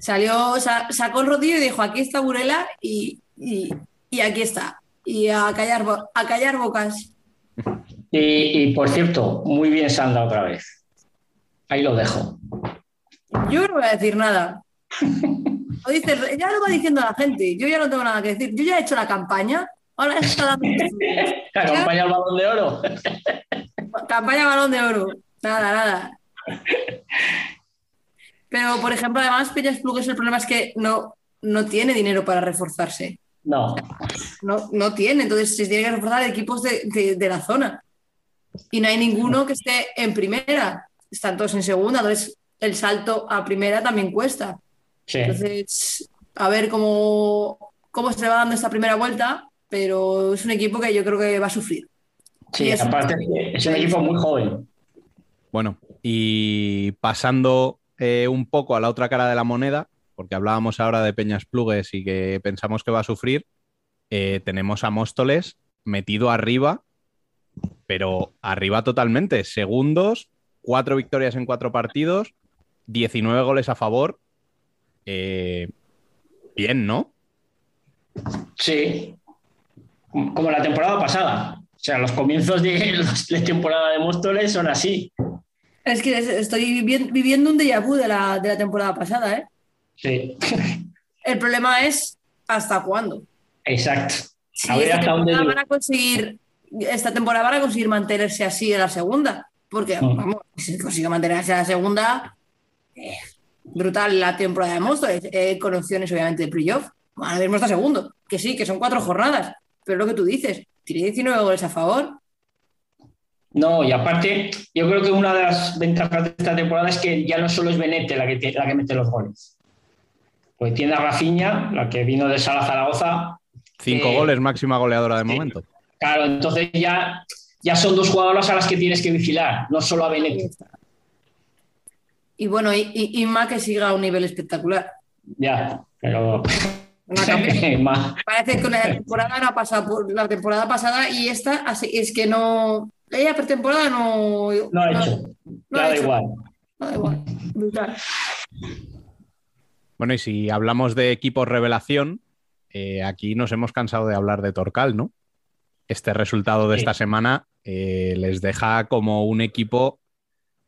Salió, sa- sacó el rodillo y dijo, aquí está Burela y, y- y aquí está. Y a callar, a callar bocas. Y, y, por cierto, muy bien Sandra otra vez. Ahí lo dejo. Yo no voy a decir nada. Dice, ya lo va diciendo la gente. Yo ya no tengo nada que decir. Yo ya he hecho la campaña. Ahora está dando La campaña al balón de oro. campaña balón de oro. Nada, nada. Pero, por ejemplo, además, Peñas Plugues el problema es que no, no tiene dinero para reforzarse. No, No, no tiene. Entonces, se tiene que reforzar equipos de, de- de la zona. Y no hay ninguno que esté en primera. Están todos en segunda. Entonces, el salto a primera también cuesta. Sí. Entonces, a ver cómo, cómo se va dando esta primera vuelta, pero es un equipo que yo creo que va a sufrir. Sí, y es un- aparte es un equipo muy joven. Bueno, y pasando eh, un poco a la otra cara de la moneda, porque hablábamos ahora de Peñas Plugues y que pensamos que va a sufrir, eh, tenemos a Móstoles metido arriba, pero arriba totalmente. Segundos, cuatro victorias en cuatro partidos, 19 goles a favor. Eh, bien, ¿no? Sí. Como la temporada pasada. O sea, los comienzos de, de temporada de Móstoles son así. Es que es- estoy vivi- viviendo un déjà vu de la, de la temporada pasada. ¿eh? Sí, El problema es hasta cuándo. exacto. Si A ver esta hasta temporada van a conseguir, esta temporada van a conseguir mantenerse así en la segunda. Porque, Mm. vamos, si consigue mantenerse en la segunda, eh, brutal la temporada de eh, con opciones obviamente de playoff. Ahora mismo está segundo, que sí, que son cuatro jornadas, pero lo que tú dices, tiene 19 goles a favor. No, y aparte, yo creo que una de las ventajas de esta temporada es que ya no solo es Benete la que, la que mete los goles. Pues tiene a Rafinha, la que vino de Sala Zaragoza. Cinco Eh, goles, máxima goleadora de momento. Claro, entonces ya, ya son dos jugadoras a las que tienes que vigilar, no solo a Benete. Y bueno, y, y Inma que siga a un nivel espectacular. Ya, pero más. Parece que la temporada no ha pasado por la temporada pasada y esta así, es que no. Ella pretemporada no. No ha hecho. no ha hecho. igual. No da igual. Brutal. Bueno, y si hablamos de equipos revelación, eh, aquí nos hemos cansado de hablar de Torcal, ¿no? Este resultado de Sí. esta semana eh, les deja como un equipo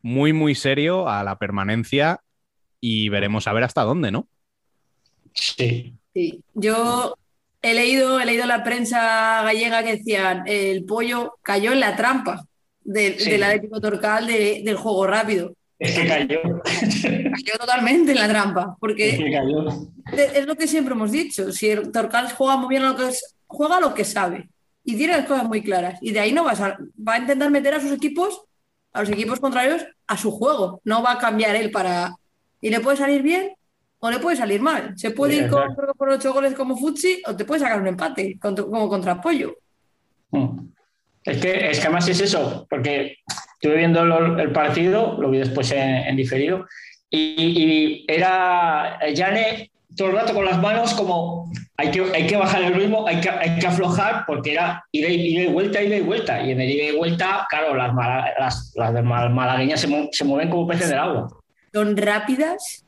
muy, muy serio a la permanencia y veremos a ver hasta dónde, ¿no? Sí. Sí. Yo he leído, he leído la prensa gallega que decían el pollo cayó en la trampa del, Sí. del Atlético Torcal de- del juego rápido. Es que cayó. Cayó totalmente en la trampa, Es porque que cayó. es es lo que siempre hemos dicho. Si el Torcal juega muy bien a lo que es- juega a lo que sabe y tiene las cosas muy claras. Y de ahí no va a, va a intentar meter a sus equipos, a los equipos contrarios, a su juego. No va a cambiar él para. Y le puede salir bien o le puede salir mal. Se puede Sí, ir con, exacto. por ocho goles como Futsi o te puede sacar un empate como contra Pollo. Mm. Es que, es que además es eso, porque estuve viendo el partido, lo vi después en, en diferido, y, y era Yane todo el rato con las manos como hay que, hay que bajar el ritmo, hay que, hay que aflojar porque era ida y, ida y vuelta, ida y vuelta. Y en el ida y vuelta, claro, las, mala- las, malagueñas se, mu- se mueven como peces del agua. Son rápidas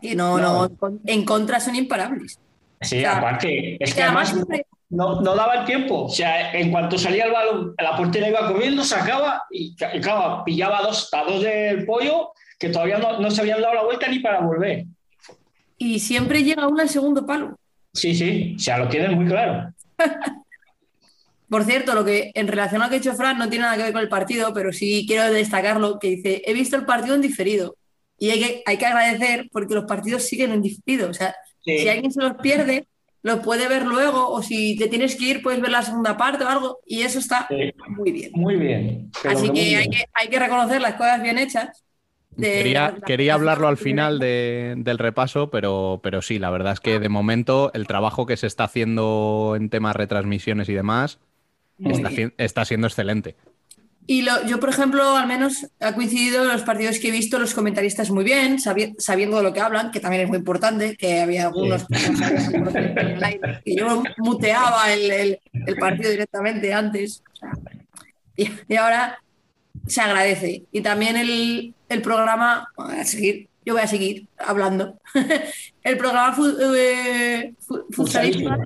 y no, No. no, en contra son imparables. Sí, aparte, es que además no, no daba el tiempo. O sea, en cuanto salía el balón, la portera iba corriendo, sacaba y, y claro, pillaba a dos, a dos del pollo que todavía no, no se habían dado la vuelta ni para volver. Y siempre llega una al segundo palo. Sí, sí, o sea, lo tienen muy claro. Por cierto, lo que en relación a lo que ha hecho Fran no tiene nada que ver con el partido, pero sí quiero destacarlo, que dice, he visto el partido en diferido. Y hay que, hay que agradecer porque los partidos siguen en diferido. O sea, Sí. si alguien se los pierde, los puede ver luego, o si te tienes que ir, puedes ver la segunda parte o algo, y eso está Sí. muy bien. Muy bien. Así muy que hay, que hay que reconocer las cosas bien hechas. De- Quería, de- quería hablarlo al final de- del repaso, pero, pero sí, la verdad es que de momento el trabajo que se está haciendo en temas retransmisiones y demás está, está siendo excelente. Y lo- yo, por ejemplo, al menos ha coincidido en los partidos que he visto los comentaristas muy bien, sabi- sabiendo de lo que hablan, que también es muy importante, que había algunos aire, que yo muteaba el, el- el partido directamente antes. y ahora se agradece. Y también el, el programa, voy a seguir, yo voy a seguir hablando. el programa eh, futsalista,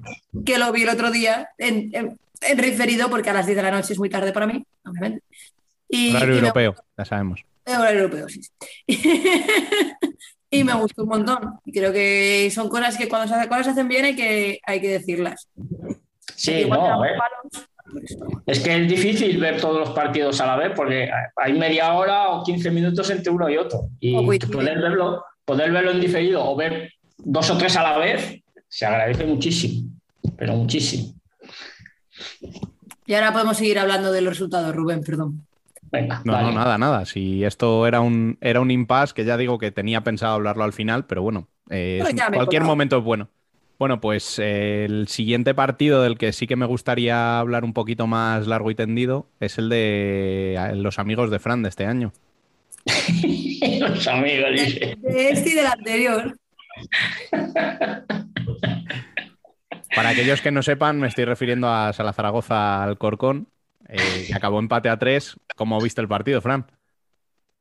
que lo vi el otro día en, en- en referido, porque a las 10 de la noche es muy tarde para mí, obviamente. Y, Horario y me- europeo, ya sabemos. horario europeo, sí. y me gustó un montón. Y creo que son cosas que cuando se, hace- cuando se hacen bien hay que, hay que decirlas. Sí, Igual no, a ver. palos. Es que es difícil ver todos los partidos a la vez porque hay media hora o 15 minutos entre uno y otro. Y O coincide. poder verlo, poder verlo en diferido o ver dos o tres a la vez se agradece muchísimo, pero muchísimo. Y ahora podemos seguir hablando de los resultados, Rubén, perdón. Venga, No, vale. no, nada, nada. Si esto era un, era un impasse, que ya digo que tenía pensado hablarlo al final, pero bueno, eh, Pues cualquier momento es bueno. Bueno, pues eh, el siguiente partido del que sí que me gustaría hablar un poquito más largo y tendido es el de los amigos de Fran de este año. Los amigos, dice. De este y del anterior. Para aquellos que no sepan, me estoy refiriendo a Sala Zaragoza Alcorcón, eh, que acabó empate a tres. ¿Cómo viste el partido, Fran?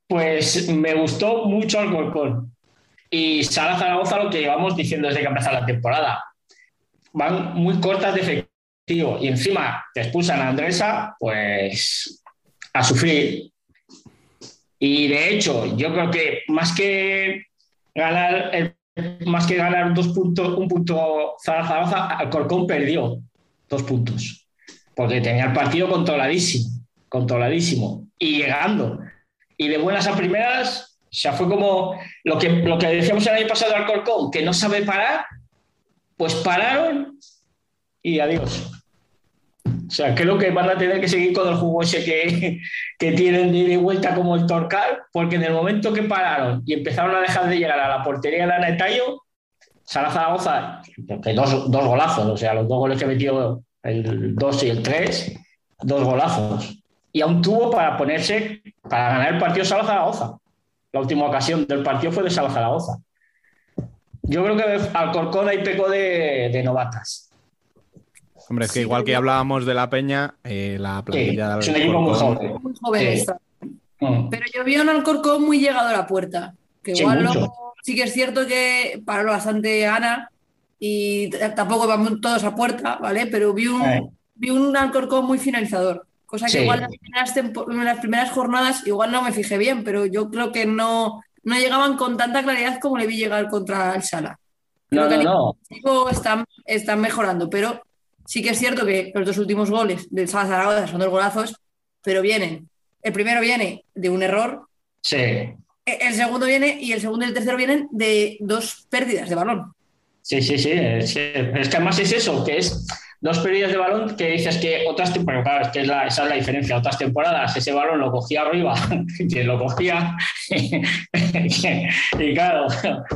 Pues me gustó mucho Alcorcón. Y Sala Zaragoza, lo que llevamos diciendo desde que empezó la temporada. Van muy cortas de efectivo. Y encima te expulsan a Andresa, pues a sufrir. Y de hecho, yo creo que más que ganar más que ganar dos puntos, un punto Zaragoza, Alcorcón perdió dos puntos. Porque tenía el partido controladísimo, controladísimo. Y llegando y de buenas a primeras, sea, fue como lo que, lo que decíamos el año pasado al Alcorcón, que no sabe parar, pues pararon y adiós. O sea, creo que van a tener que seguir con el juego ese que, que tienen de vuelta como el Torcal, porque en el momento que pararon y empezaron a dejar de llegar a la portería de Ana Tallo, Sala Zaragoza, dos, dos golazos, o sea, los dos goles que metió el 2 y el 3, dos golazos. Y aún tuvo para ponerse, para ganar el partido Sala Zaragoza. La última ocasión del partido fue de Sala Zaragoza. Yo creo que Alcorcón ahí pecó de, de novatas. Hombre, es que Sí, igual que pero- hablábamos de la Peña, eh, la plantilla es de un equipo muy Alcorcón- joven. Muy joven Sí. Mm. Pero yo vi a un Alcorcón muy llegado a la puerta. Que Sí, igual mucho. luego sí que es cierto que paró bastante Ana y tampoco vamos todos a puerta, ¿vale? Pero vi un, Eh. vi un Alcorcón muy finalizador. Cosa que Sí. igual en las, primeras tempo- en las primeras jornadas igual no me fijé bien, pero yo creo que no, no llegaban con tanta claridad como le vi llegar contra el Sala. Creo No, que no, no. están, están mejorando, pero sí que es cierto que los dos últimos goles del Sala Zaragoza son dos golazos, pero vienen. El primero viene de un error, Sí. e- el segundo viene y el segundo y el tercero vienen de dos pérdidas de balón. Sí, sí, sí. Es que además es eso, que es dos pérdidas de balón que dices que otras temporadas, claro, es que es la- esa es la diferencia. Otras temporadas ese balón lo cogía arriba, que lo cogía y claro,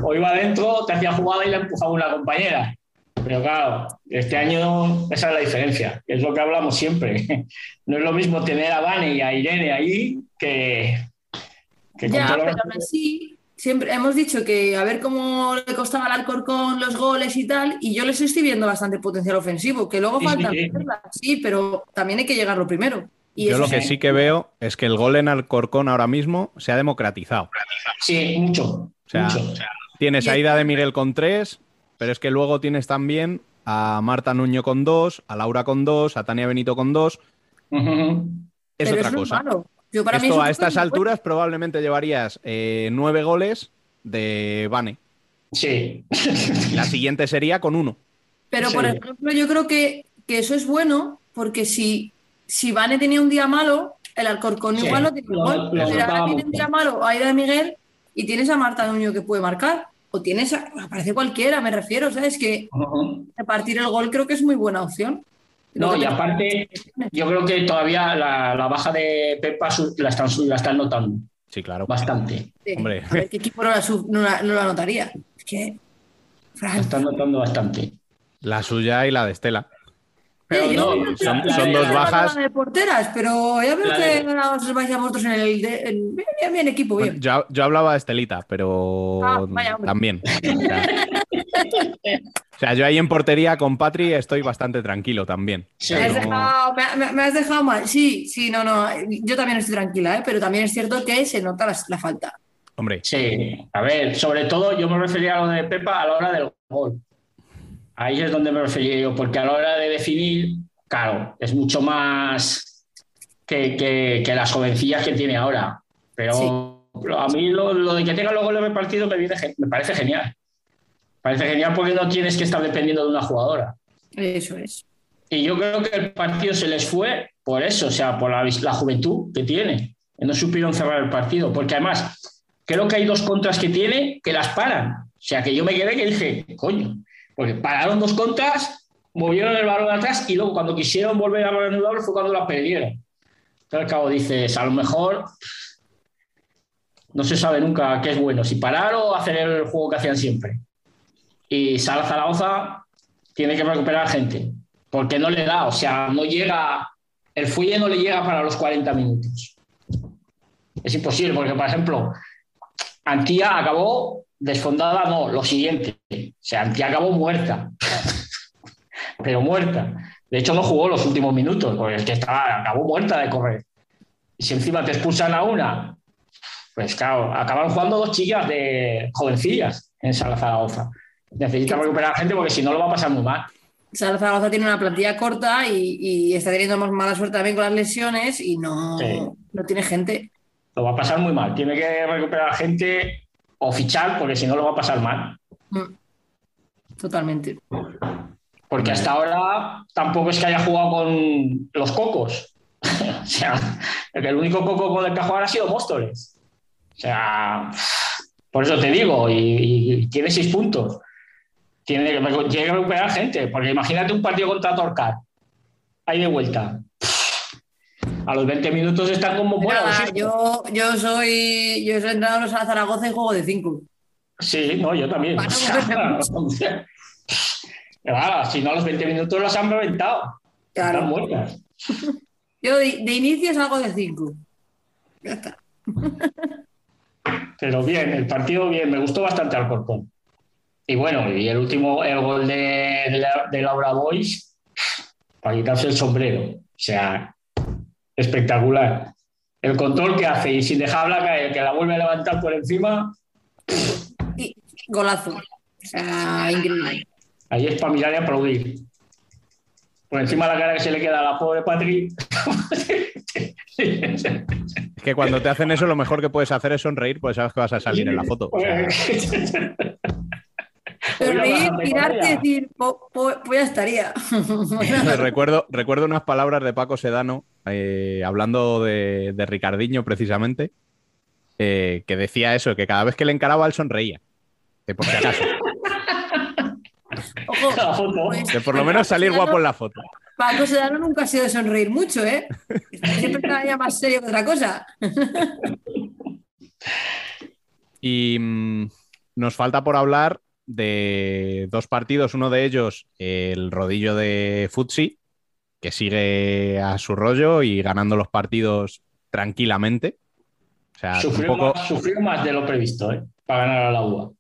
o iba adentro, te hacía jugada y la empujaba una compañera. Pero claro, este año esa es la diferencia, es lo que hablamos siempre. No es lo mismo tener a Vane y a Irene ahí que, que con Ya, todo lo- pero aún así, siempre hemos dicho que a ver cómo le costaba al Alcorcón los goles y tal, y yo les estoy viendo bastante potencial ofensivo, que luego Sí, falta sí. sí, pero también hay que llegarlo primero. Y Yo lo que sí. sí que veo es que el gol en Alcorcón ahora mismo se ha democratizado. Sí, mucho. O sea, mucho. Tienes a Ida de Miguel con tres, pero es que luego tienes también a Marta Nuño con dos, a Laura con dos, a Tania Benito con dos. Es Pero otra cosa. malo. Yo para mí Esto eso a es estas alturas probablemente llevarías eh, nueve goles de Vane. Sí. La siguiente sería con uno. Pero, Sí. por ejemplo, yo creo que, que eso es bueno porque si, si Vane tenía un día malo, el Alcorcón Sí, igual no tiene gol. Pero ahora tiene un día malo Aida de Miguel y tienes a Marta Nuño que puede marcar. O tienes, a, aparece cualquiera, me refiero, ¿sabes? Que repartir el gol creo que es muy buena opción. No, y te- aparte, yo creo que todavía la, la baja de Pepa su- la están, la están notando Sí, claro. bastante. Sí. Hombre. A ver, ¿qué equipo no la, sub- no la- no la anotaría? Es que. Fran, La están notando bastante. La suya y la de Estela. Pero Sí, no, yo- son- dos bajas. de porteras, pero ya veo La que os vais a vosotros en el. de- en- bien, bien, bien, equipo, Bueno, bien. yo, yo hablaba de Estelita, pero Ah, vaya, también. O sea, o sea, yo ahí en portería con Patri estoy bastante tranquilo también. Sí. Me has, dejado, me has dejado mal. Sí, sí, no, no. Yo también estoy tranquila, ¿eh? pero también es cierto que se nota la, la falta. Hombre, Sí, a ver, sobre todo yo me refería a lo de Pepa a la hora del gol. Ahí es donde me refería yo, porque a la hora de definir, claro, es mucho más que, que- que las jovencillas que tiene ahora. Pero a mí lo, lo de que tenga los goles repartidos me, viene me parece genial. Parece genial porque no tienes que estar dependiendo de una jugadora. Eso es. Y yo creo que el partido se les fue por eso, o sea, por la, la juventud que tiene. No supieron cerrar el partido. Porque además, creo que hay dos contras que tiene que las paran. O sea, que yo me quedé que dije, coño, porque pararon dos contras, movieron el balón atrás y luego cuando quisieron volver a reanudarlo fue cuando la perdieron. Entonces, cabo dices, a lo mejor no se sabe nunca qué es bueno, si parar o hacer el juego que hacían siempre. Y Sala Zaragoza tiene que recuperar gente, porque no le da, o sea, no llega, el fuelle no le llega para los 40 minutos. Es imposible, porque, por ejemplo, Antía acabó desfondada, no, lo siguiente. O sea, Antía acabó muerta. Pero muerta. De hecho, no jugó los últimos minutos, porque es que estaba, acabó muerta de correr. Y si encima te expulsan a una, pues claro, acabaron jugando dos chicas de jovencillas en Sala Zaragoza. Necesita recuperar gente porque si no lo va a pasar muy mal. Sala Zaragoza tiene una plantilla corta y, y está teniendo más mala suerte también con las lesiones y no, Sí. no tiene gente. Lo va a pasar muy mal. Tiene que recuperar gente o fichar porque si no lo va a pasar mal. Mm. Totalmente. Porque hasta ahora tampoco es que haya jugado con los cocos. o sea, el, único coco con el que ha jugado ha sido Móstoles. O sea, por eso te digo, y, y tiene seis puntos. Tiene que, tiene que recuperar gente, porque imagínate un partido contra Torcar. Ahí de vuelta. A los 20 minutos están como bueno. Nada, sí, yo, yo soy yo soy entrenador a Zaragoza y juego de 5. Sí, no, yo también. Para O no sea, claro, si no, a los 20 minutos los han reventado. Claro. Están muertas. Yo de, de inicio salgo de 5. Ya está. Pero bien, el partido bien, me gustó bastante Alcorcón. Y bueno, y el último, el gol de, de, de Laura Boys, para quitarse el sombrero. O sea, espectacular. El control que hace y sin dejarla caer, que la vuelve a levantar por encima, Y golazo. Increíble. ahí es para mirar y aplaudir. Por encima de la cara que se le queda a la pobre Patri. es que cuando te hacen eso, lo mejor que puedes hacer es sonreír, pues sabes que vas a salir en la foto. O sea, Pero reír, con y decir, po- po- pues ya estaría. recuerdo, recuerdo unas palabras de Paco Sedano, eh, hablando de, de Ricardiño precisamente, eh, que decía eso, que cada vez que le encaraba él sonreía. Que por si acaso. Ojo, pues, Que por lo menos salir guapo en la foto. Paco Sedano nunca ha sido de sonreír mucho, ¿eh? Siempre está ya más serio que otra cosa. Y mm, nos falta por hablar de dos partidos, uno de ellos el rodillo de Futsi, que sigue a su rollo y ganando los partidos tranquilamente. O sea, Sufrió, un poco... más, sufrió más de lo previsto, ¿eh? para ganar a la UA.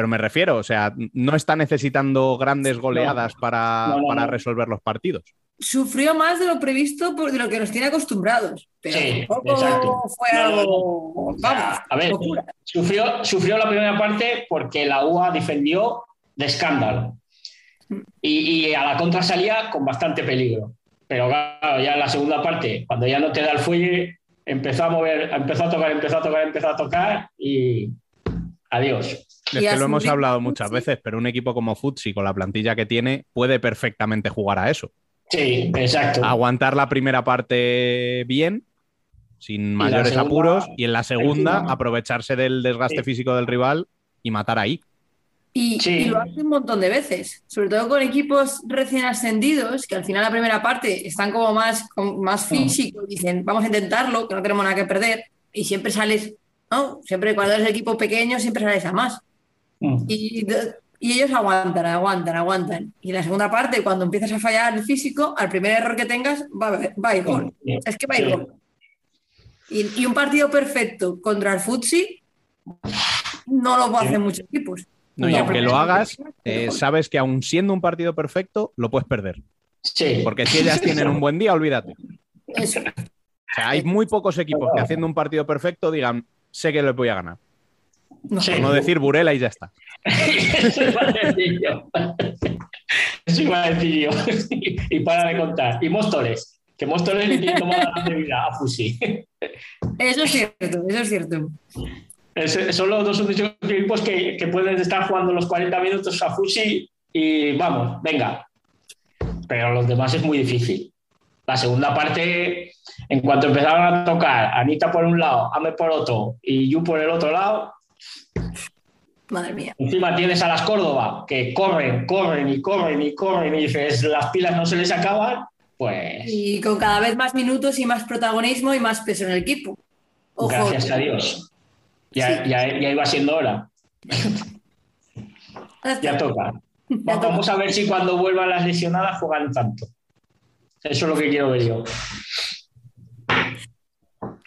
Pero me refiero, o sea, no está necesitando grandes goleadas para, No, no, para resolver los partidos. Sufrió más de lo previsto por de lo que nos tiene acostumbrados. Pero Sí, tampoco exacto. fue No, no, algo. Vamos, A ver, locura. sufrió, sufrió la primera parte porque la UA defendió de escándalo. Y, y a la contra salía con bastante peligro. Pero claro, ya en la segunda parte, cuando ya no te da el fuelle, empezó a mover, empezó a tocar, empezó a tocar, empezó a tocar y adiós. Es que lo hemos hablado muchas veces, pero un equipo como Futsi, con la plantilla que tiene, puede perfectamente jugar a eso. Sí, exacto. Aguantar la primera parte bien, sin mayores segunda, apuros, y en la segunda encima. aprovecharse del desgaste Sí. físico del rival y matar ahí. Y, Sí. y lo hace un montón de veces, sobre todo con equipos recién ascendidos, que al final la primera parte están como más, con- más físicos, dicen, vamos a intentarlo, que no tenemos nada que perder, y siempre sales, ¿no? Siempre cuando eres equipo pequeño, siempre sales a más. Mm. Y, y ellos aguantan, aguantan, aguantan. Y en la segunda parte, cuando empiezas a fallar el físico, al primer error que tengas, va va a ir gol. Es que va a ir Sí. gol. Y, y un partido perfecto contra el Futsi no lo Sí. hacen muchos equipos. No, y No, aunque lo hagas, eh, sabes que aun siendo un partido perfecto, lo puedes perder. Sí. Porque si ellas tienen un buen día, olvídate. Eso. O sea, hay muy pocos equipos que haciendo un partido perfecto digan, sé que les voy a ganar. No. Sí. Por no decir Burela y ya está. Eso iba a decir yo. Eso iba a decir yo. Y para de contar. Y Móstoles. Que Móstoles le tiene tomada la vida a Fusi. Eso es cierto, eso es cierto. Es- son los dos únicos equipos que, que pueden estar jugando los 40 minutos a Fusi y vamos, venga. Pero los demás es muy difícil. La segunda parte, en cuanto empezaron a tocar, Anita por un lado, Ame por otro y Yu por el otro lado, Madre mía. Encima tienes a las Córdoba que corren, corren y corren y corren y dices, las pilas no se les acaban, pues Y con cada vez más minutos y más protagonismo y más peso en el equipo. Ojo. gracias a Dios. Ya, Sí. ya, ya iba siendo hora, ya toca. Ya toca. Vamos a ver si cuando vuelvan las lesionadas juegan tanto. Eso es lo que quiero ver yo.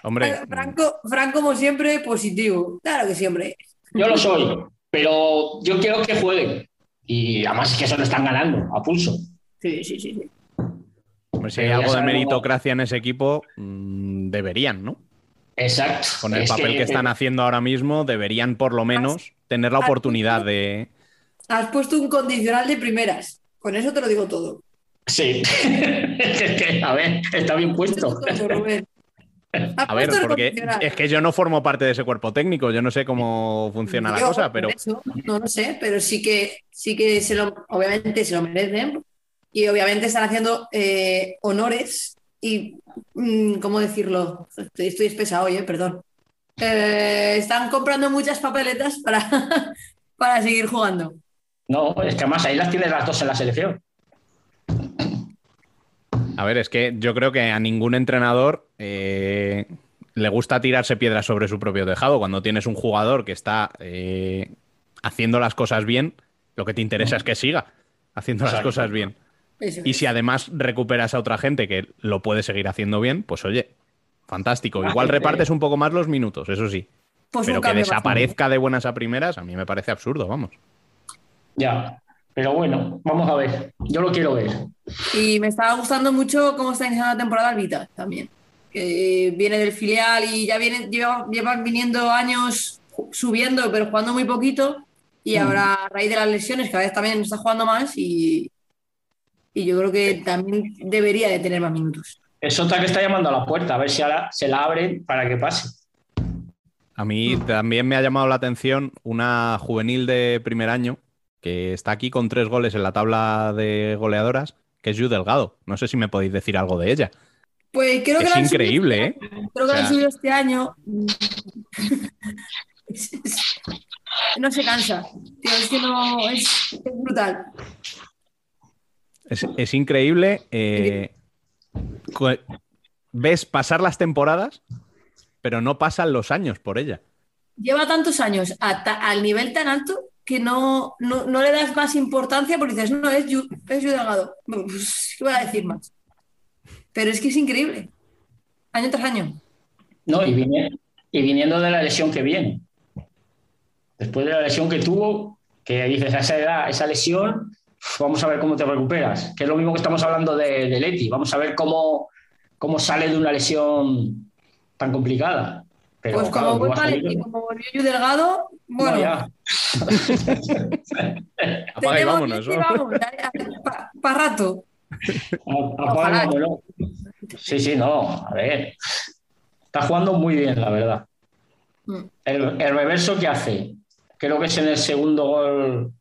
Hombre, Franco, Franco, como siempre, positivo. Claro que siempre. Yo lo soy, pero yo quiero que jueguen. Y además es que eso lo están ganando, a pulso. Sí, sí, sí. sí. hombre, si hay algo de meritocracia en ese equipo, mm, deberían, ¿no? Exacto. Con el Es papel que, están haciendo ahora mismo, deberían por lo menos tener la oportunidad de. Has puesto un condicional de primeras. Con eso te lo digo todo. Sí. Es que, a ver, está bien puesto. Has A ver, porque es que yo no formo parte de ese cuerpo técnico, yo no sé cómo funciona la Yo, cosa, por pero eso, no lo sé, pero sí que, sí que se lo, obviamente se lo merecen y obviamente están haciendo eh, honores y, mm, ¿cómo decirlo? Estoy, estoy espesa hoy, eh, perdón. Eh, están comprando muchas papeletas para, para seguir jugando. No, es que además ahí las tienes las dos en la selección. A ver, es que yo creo que a ningún entrenador eh, le gusta tirarse piedras sobre su propio tejado. Cuando tienes un jugador que está eh, haciendo las cosas bien, lo que te interesa es que siga haciendo las cosas bien. Eso Y es. si además recuperas a otra gente que lo puede seguir haciendo bien, pues oye, fantástico. Igual repartes un poco más los minutos, eso sí. Pues Pero que desaparezca de buenas a primeras, a mí me parece absurdo, vamos. Ya. Pero bueno, vamos a ver. Yo lo quiero ver. Y me estaba gustando mucho cómo está iniciando la temporada Albita también. Que viene del filial y ya viene, lleva- llevan viniendo años subiendo, pero jugando muy poquito. Y Mm. ahora, a raíz de las lesiones, cada vez también está jugando más y, y yo creo que también debería de tener más minutos. Es otra que está llamando a la puerta, a ver si ahora se la abren para que pase. A mí también me ha llamado la atención una juvenil de primer año que está aquí con tres goles en la tabla de goleadoras, que es Yu Delgado. No sé si me podéis decir algo de ella. Pues creo que Es han subido increíble, este ¿eh? año. Creo que lo han subido este año. Es- es- no se cansa. Tío, es que no. Es, es brutal. Es, es increíble. eh, ves pasar las temporadas, pero no pasan los años por ella. Lleva tantos años al nivel tan alto que no, no, no le das más importancia porque dices, no, es es Delgado. Pues, ¿Qué voy a decir más? Pero es que es increíble. Año tras año. No, y, vine- y viniendo de la lesión que viene. Después de la lesión que tuvo, que dices, esa edad, esa lesión, vamos a ver cómo te recuperas. Que es lo mismo que estamos hablando de, de Leti. Vamos a ver cómo, cómo sale de una lesión tan complicada. Pero, pues claro, como ha al salido- equipo, como volvió Yu Delgado, No, bueno, ya. Apaga y vámonos. y ¿no? vamos, para rato. A- a- Ojalá. vámonos. Sí, sí, no. A ver. Está jugando muy bien, la verdad. Mm. El, el reverso que hace, creo que es en el segundo gol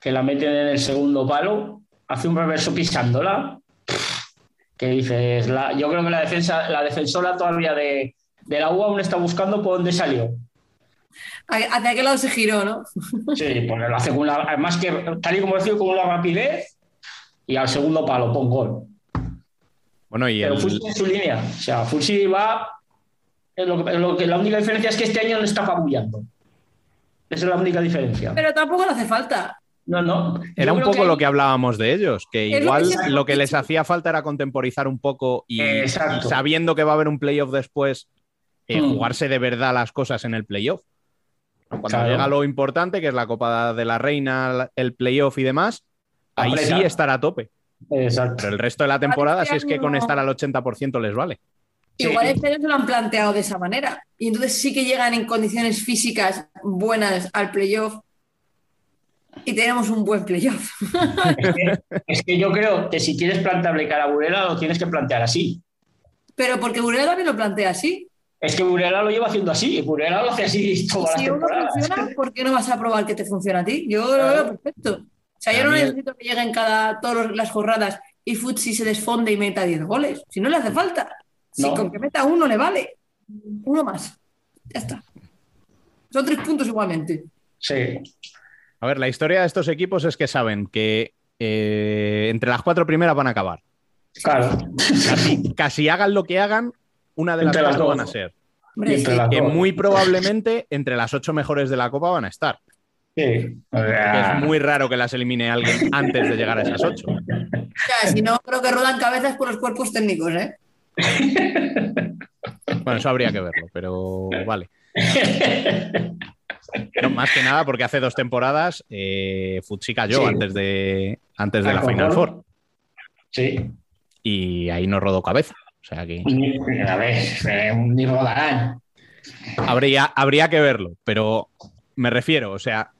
que la meten en el segundo palo, hace un reverso pisándola. Que dices, la- yo creo que la defensa, la defensora todavía de, de la U aún está buscando por dónde salió. ¿A- ¿Hacia qué lado se giró, no? Sí, porque lo hace con una, además que tal y como decía, con una rapidez y al segundo palo, pon gol. Bueno, y Pero el, Fulsi en su línea. O sea, Fulsi va. es lo que- es lo que- la única diferencia es que este año no está fabullando. Esa es la única diferencia. Pero tampoco le hace falta. No, no. Era Yo un poco que lo que hablábamos de ellos, que Es lo igual que lo que les hacía falta era contemporizar un poco y sabiendo que va a haber un playoff después, eh, Mm. jugarse de verdad las cosas en el playoff. Cuando Claro. llega lo importante, que es la Copa de la Reina, el playoff y demás, ahí sí estar a tope. Exacto. Pero el resto de la temporada, este si es que con estar al 80% les vale. Igual este año se lo han planteado de esa manera. Y entonces sí que llegan en condiciones físicas buenas al playoff y tenemos un buen playoff. Es que, es que yo creo que si quieres plantearle cara a Burela, lo tienes que plantear así. Pero porque Burela también lo plantea así. Es que Burela lo lleva haciendo así. y Burela lo hace así todas las Si uno funciona, ¿por qué no vas a probar que te funciona a ti? Yo lo veo perfecto. O sea, yo no necesito que lleguen cada todas las jornadas y Futsi se desfonde y meta 10 goles. Si no le hace falta. Si No. con que meta uno le vale. Uno más. Ya está. Son tres puntos igualmente. Sí. A ver, la historia de estos equipos es que saben que eh, entre las cuatro primeras van a acabar. Claro. Casi, casi hagan lo que hagan, una de las Entre las dos. van a ser. Sí. Que dos. muy probablemente entre las ocho mejores de la Copa van a estar. Sí. Es muy raro que las elimine alguien antes de llegar a esas ocho. O sea, si no, creo que rodan cabezas por los cuerpos técnicos, ¿eh? Bueno, eso habría que verlo, pero vale. No, más que nada porque hace dos temporadas eh, Futsi cayó Sí. antes de, antes de la Final. Four Sí. y ahí no rodó cabeza. O sea que Ni- A ver, ni rodarán. habría, habría que verlo, pero me refiero, o sea,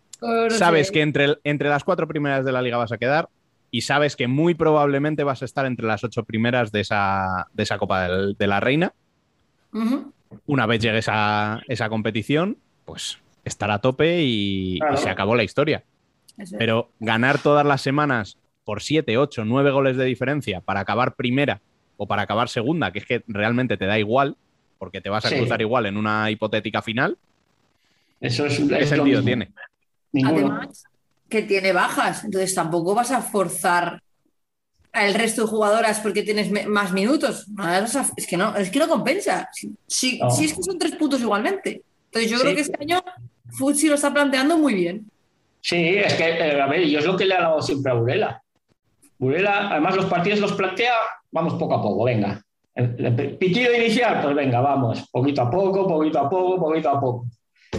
sabes que entre, entre las cuatro primeras de la liga vas a quedar y sabes que muy probablemente vas a estar entre las ocho primeras de esa, de esa Copa del- de la Reina. Una vez llegues a esa competición, pues estar a tope y, se acabó la historia. Eso. Pero ganar todas las semanas por 7, 8, 9 goles de diferencia para acabar primera o para acabar segunda, que es que realmente te da igual, porque te vas a Sí. cruzar igual en una hipotética final, Eso es, ¿qué es lo sentido mismo. tiene? Ninguno. Además, que tiene bajas, entonces tampoco vas a forzar al resto de jugadoras porque tienes más minutos. Es que no, es que no compensa. Si, si- No. si es que son tres puntos igualmente. Entonces yo Sí. creo que este año Futsi lo está planteando muy bien. Sí, es que, eh, a ver, yo es lo que le he dado siempre a Burela. Burela, además, los partidos los plantea, vamos poco a poco, venga. El, el pitido inicial, pues venga, vamos, poquito a poco, poquito a poco, poquito a poco.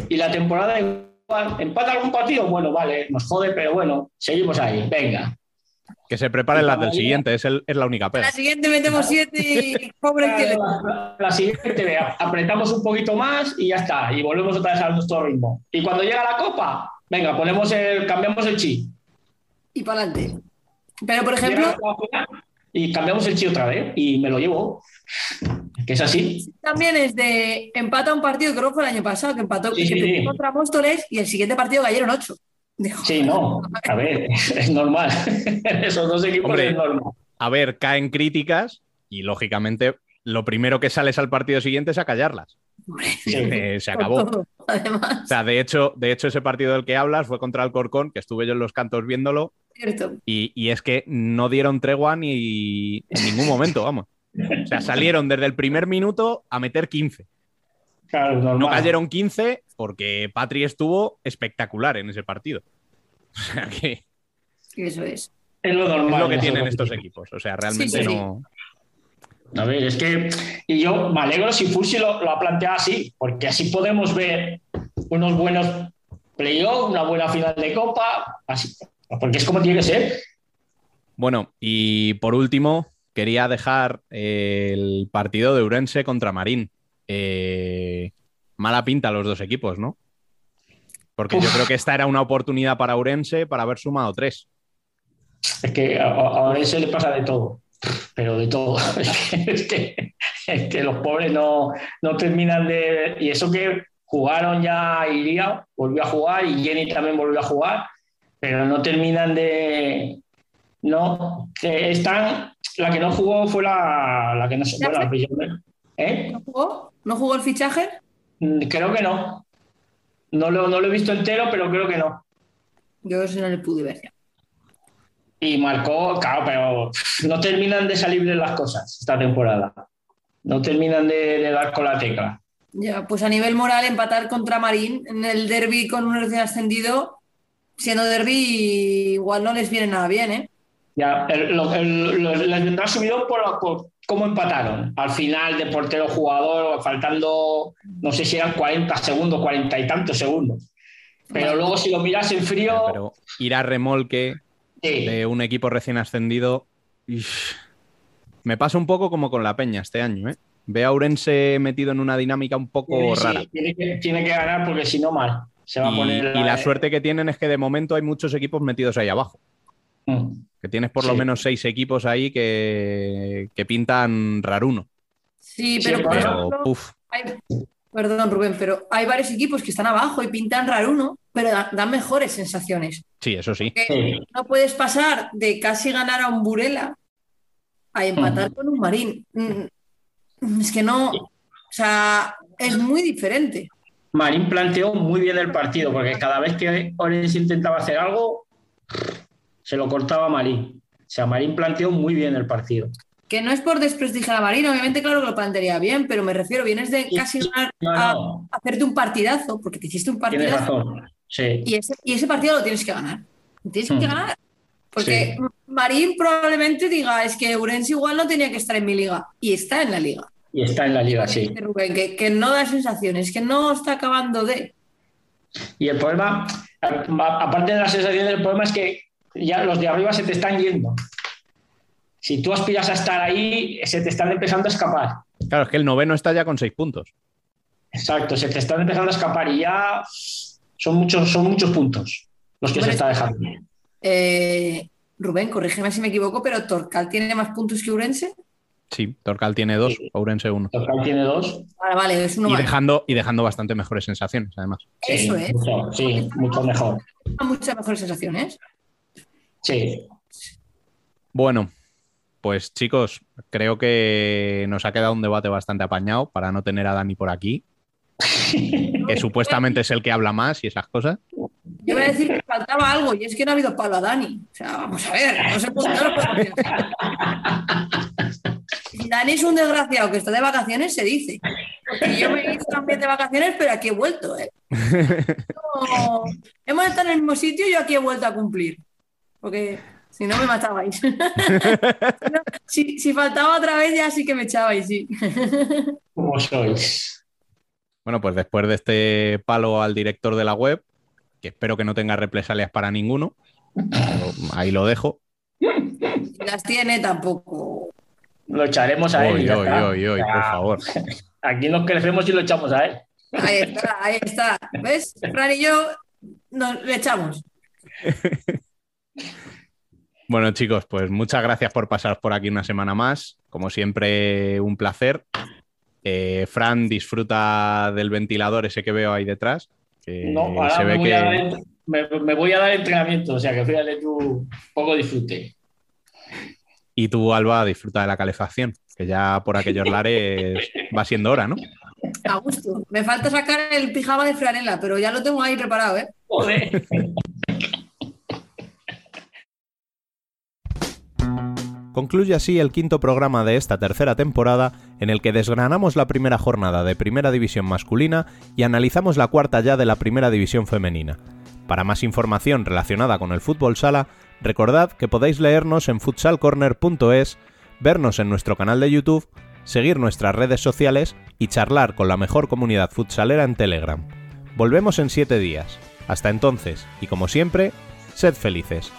Y la temporada igual, empata algún partido, bueno, vale, nos jode, pero bueno, seguimos ahí, venga. Que se preparen las del siguiente, es, el- es la única La pega. siguiente metemos siete y pobre el que le... La, la siguiente, vea, apretamos un poquito más y ya está, y volvemos otra vez a nuestro ritmo. Y cuando llega la copa, venga, ponemos el, cambiamos el chi. Y para adelante. Pero, por ejemplo, Y cambiamos el chi otra vez y me lo llevo. Que es así. también es de empata un partido, creo que fue el año pasado, que empató Sí, que sí, perdió sí. contra Móstoles y el siguiente partido cayeron ocho. Sí, no. A ver, es normal. Esos dos equipos Hombre. es normal. A ver, caen críticas y lógicamente lo primero que sales al partido siguiente es a callarlas. Sí. Eh, se acabó. todo, además, O sea, de hecho, de hecho, ese partido del que hablas fue contra el Corcón, que estuve yo en los cantos viéndolo, cierto. y, y es que no dieron tregua ni en ningún momento, vamos. O sea, salieron desde el primer minuto a meter 15. Claro, normal. No cayeron 15 porque Patri estuvo espectacular en ese partido. O sea que Eso es. Es lo normal. es lo que en tienen estos equipos. O sea, realmente Sí, sí, sí. no. A ver, es que. Y yo me alegro si Fusi lo, lo ha planteado así, porque así podemos ver unos buenos playoff, una buena final de Copa, así, porque es como tiene que ser. Bueno, y por último, quería dejar eh, el partido de Urense contra Marín. Eh, mala pinta los dos equipos, ¿no? Porque yo creo que esta era una oportunidad para Urense para haber sumado tres. Es que a, ese le pasa de todo, pero de todo. Es que, es los pobres no, no terminan de... Y eso que jugaron ya Iría, volvió a jugar y Jenny también volvió a jugar, pero no terminan de... No, que están... La que no jugó fue la, la que no se... Bueno, ¿Eh? ¿No jugó? ¿No jugó el fichaje? Mm, Creo que no. No lo, no lo he visto entero, pero creo que no. Yo eso no le pude ver. Y marcó, claro, pero no terminan de salir de las cosas esta temporada. No terminan de, de dar con la tecla. Ya, pues a nivel moral, empatar contra Marín en el derby con un recién ascendido, siendo derby, igual no les viene nada bien, ¿eh? Ya, el- el- les vendrá subido por, por cómo empataron. Al final, de portero jugador, faltando, no sé si eran 40 segundos, 40 y tantos segundos. Pero luego, si lo miras en frío, Pero ir a remolque sí. de un equipo recién ascendido. ish, me pasa un poco como con la Peña este año, ¿eh? Ve a Urense metido en una dinámica un poco sí, rara. tiene, que, tiene que ganar porque si no, mal. Se va a Y, la suerte que tienen es que de momento hay muchos equipos metidos ahí abajo. Mm. Que tienes por lo Sí. menos seis equipos ahí que, que pintan raruno. Sí, Sí, pero por pero, Pero, ejemplo, hay- perdón Rubén, pero hay varios equipos que están abajo y pintan raruno, pero da- dan mejores sensaciones. sí, eso sí. Sí. no puedes pasar de casi ganar a un Burela a empatar Ujú. con un Marín. Mm, Es que no, o sea, es muy diferente. Marín planteó muy bien el partido, porque cada vez que Orense intentaba hacer algo, se lo cortaba Marín. O sea, Marín planteó muy bien el partido. Que no es por desprestigiar a Marín, obviamente, claro que lo plantearía bien, pero me refiero, vienes de Sí, casi ganar No, a no, hacerte un partidazo, porque te hiciste un tienes partidazo razón. Sí, y ese, y ese partido lo tienes que ganar. Lo Tienes que Mm. ganar. Porque Sí. Marín probablemente diga, es que Urense igual no tenía que estar en mi liga. Y está en la liga. Y está en la liga, sí. Rubén, que, que no da sensaciones, que no está acabando de... Y el problema, aparte de las sensaciones, el problema es que ya los de arriba se te están yendo. Si tú aspiras a estar ahí, se te están empezando a escapar. Claro, es que el noveno está ya con seis puntos. Exacto, se te están empezando a escapar y ya son muchos, son muchos puntos los que se está dejando. Eh, Rubén, corrígeme si me equivoco, pero Torcal tiene más puntos que Urense. Sí, Torcal tiene dos, Sí. Ourense uno. Total tiene dos. Vale, vale, es uno Y más. dejando, y dejando bastante mejores sensaciones, además. Sí, Eso es. mucho- sí, mucho mejor. Muchas mejores sensaciones. Sí. Bueno, pues chicos, creo que nos ha quedado un debate bastante apañado para no tener a Dani por aquí, que supuestamente es el que habla más y esas cosas. Yo voy a decir que faltaba algo y es que no ha habido palo a Dani. O sea, vamos a ver, no se puede Si Dani es un desgraciado que está de vacaciones, se dice. Porque yo me he ido también de vacaciones, pero aquí he vuelto. ¿eh? No, hemos estado en el mismo sitio y yo aquí he vuelto a cumplir. Porque si no me matabais. Si, si faltaba otra vez, ya sí que me echabais, sí. Como sois. Bueno, pues después de este palo al director de la web, que espero que no tenga represalias para ninguno, ahí lo dejo. Si las tiene, tampoco. Lo echaremos a él. y Hoy, ya hoy, está. hoy, hoy, O sea, por favor. Aquí nos crecemos y lo echamos a él. Ahí está, ahí está. ¿Ves? Fran y yo nos le echamos. Bueno, chicos, pues muchas gracias por pasar por aquí una semana más. Como siempre, un placer. Eh, Fran disfruta del ventilador ese que veo ahí detrás. que No, ahora se me, ve voy a dar, que me, me voy a dar entrenamiento, o sea que fíjate tú, poco disfrute. Y tú, Alba, disfruta de la calefacción, que ya por aquellos lares va siendo hora, ¿no? A gusto. Me falta sacar el pijama de franela, pero ya lo tengo ahí preparado, ¿eh? Joder. Concluye así el quinto programa de esta tercera temporada en el que desgranamos la primera jornada de Primera División masculina y analizamos la cuarta ya de la Primera División femenina. Para más información relacionada con el fútbol sala, recordad que podéis leernos en futsalcorner.es, vernos en nuestro canal de YouTube, seguir nuestras redes sociales y charlar con la mejor comunidad futsalera en Telegram. Volvemos en siete días. Hasta entonces, y como siempre, sed felices.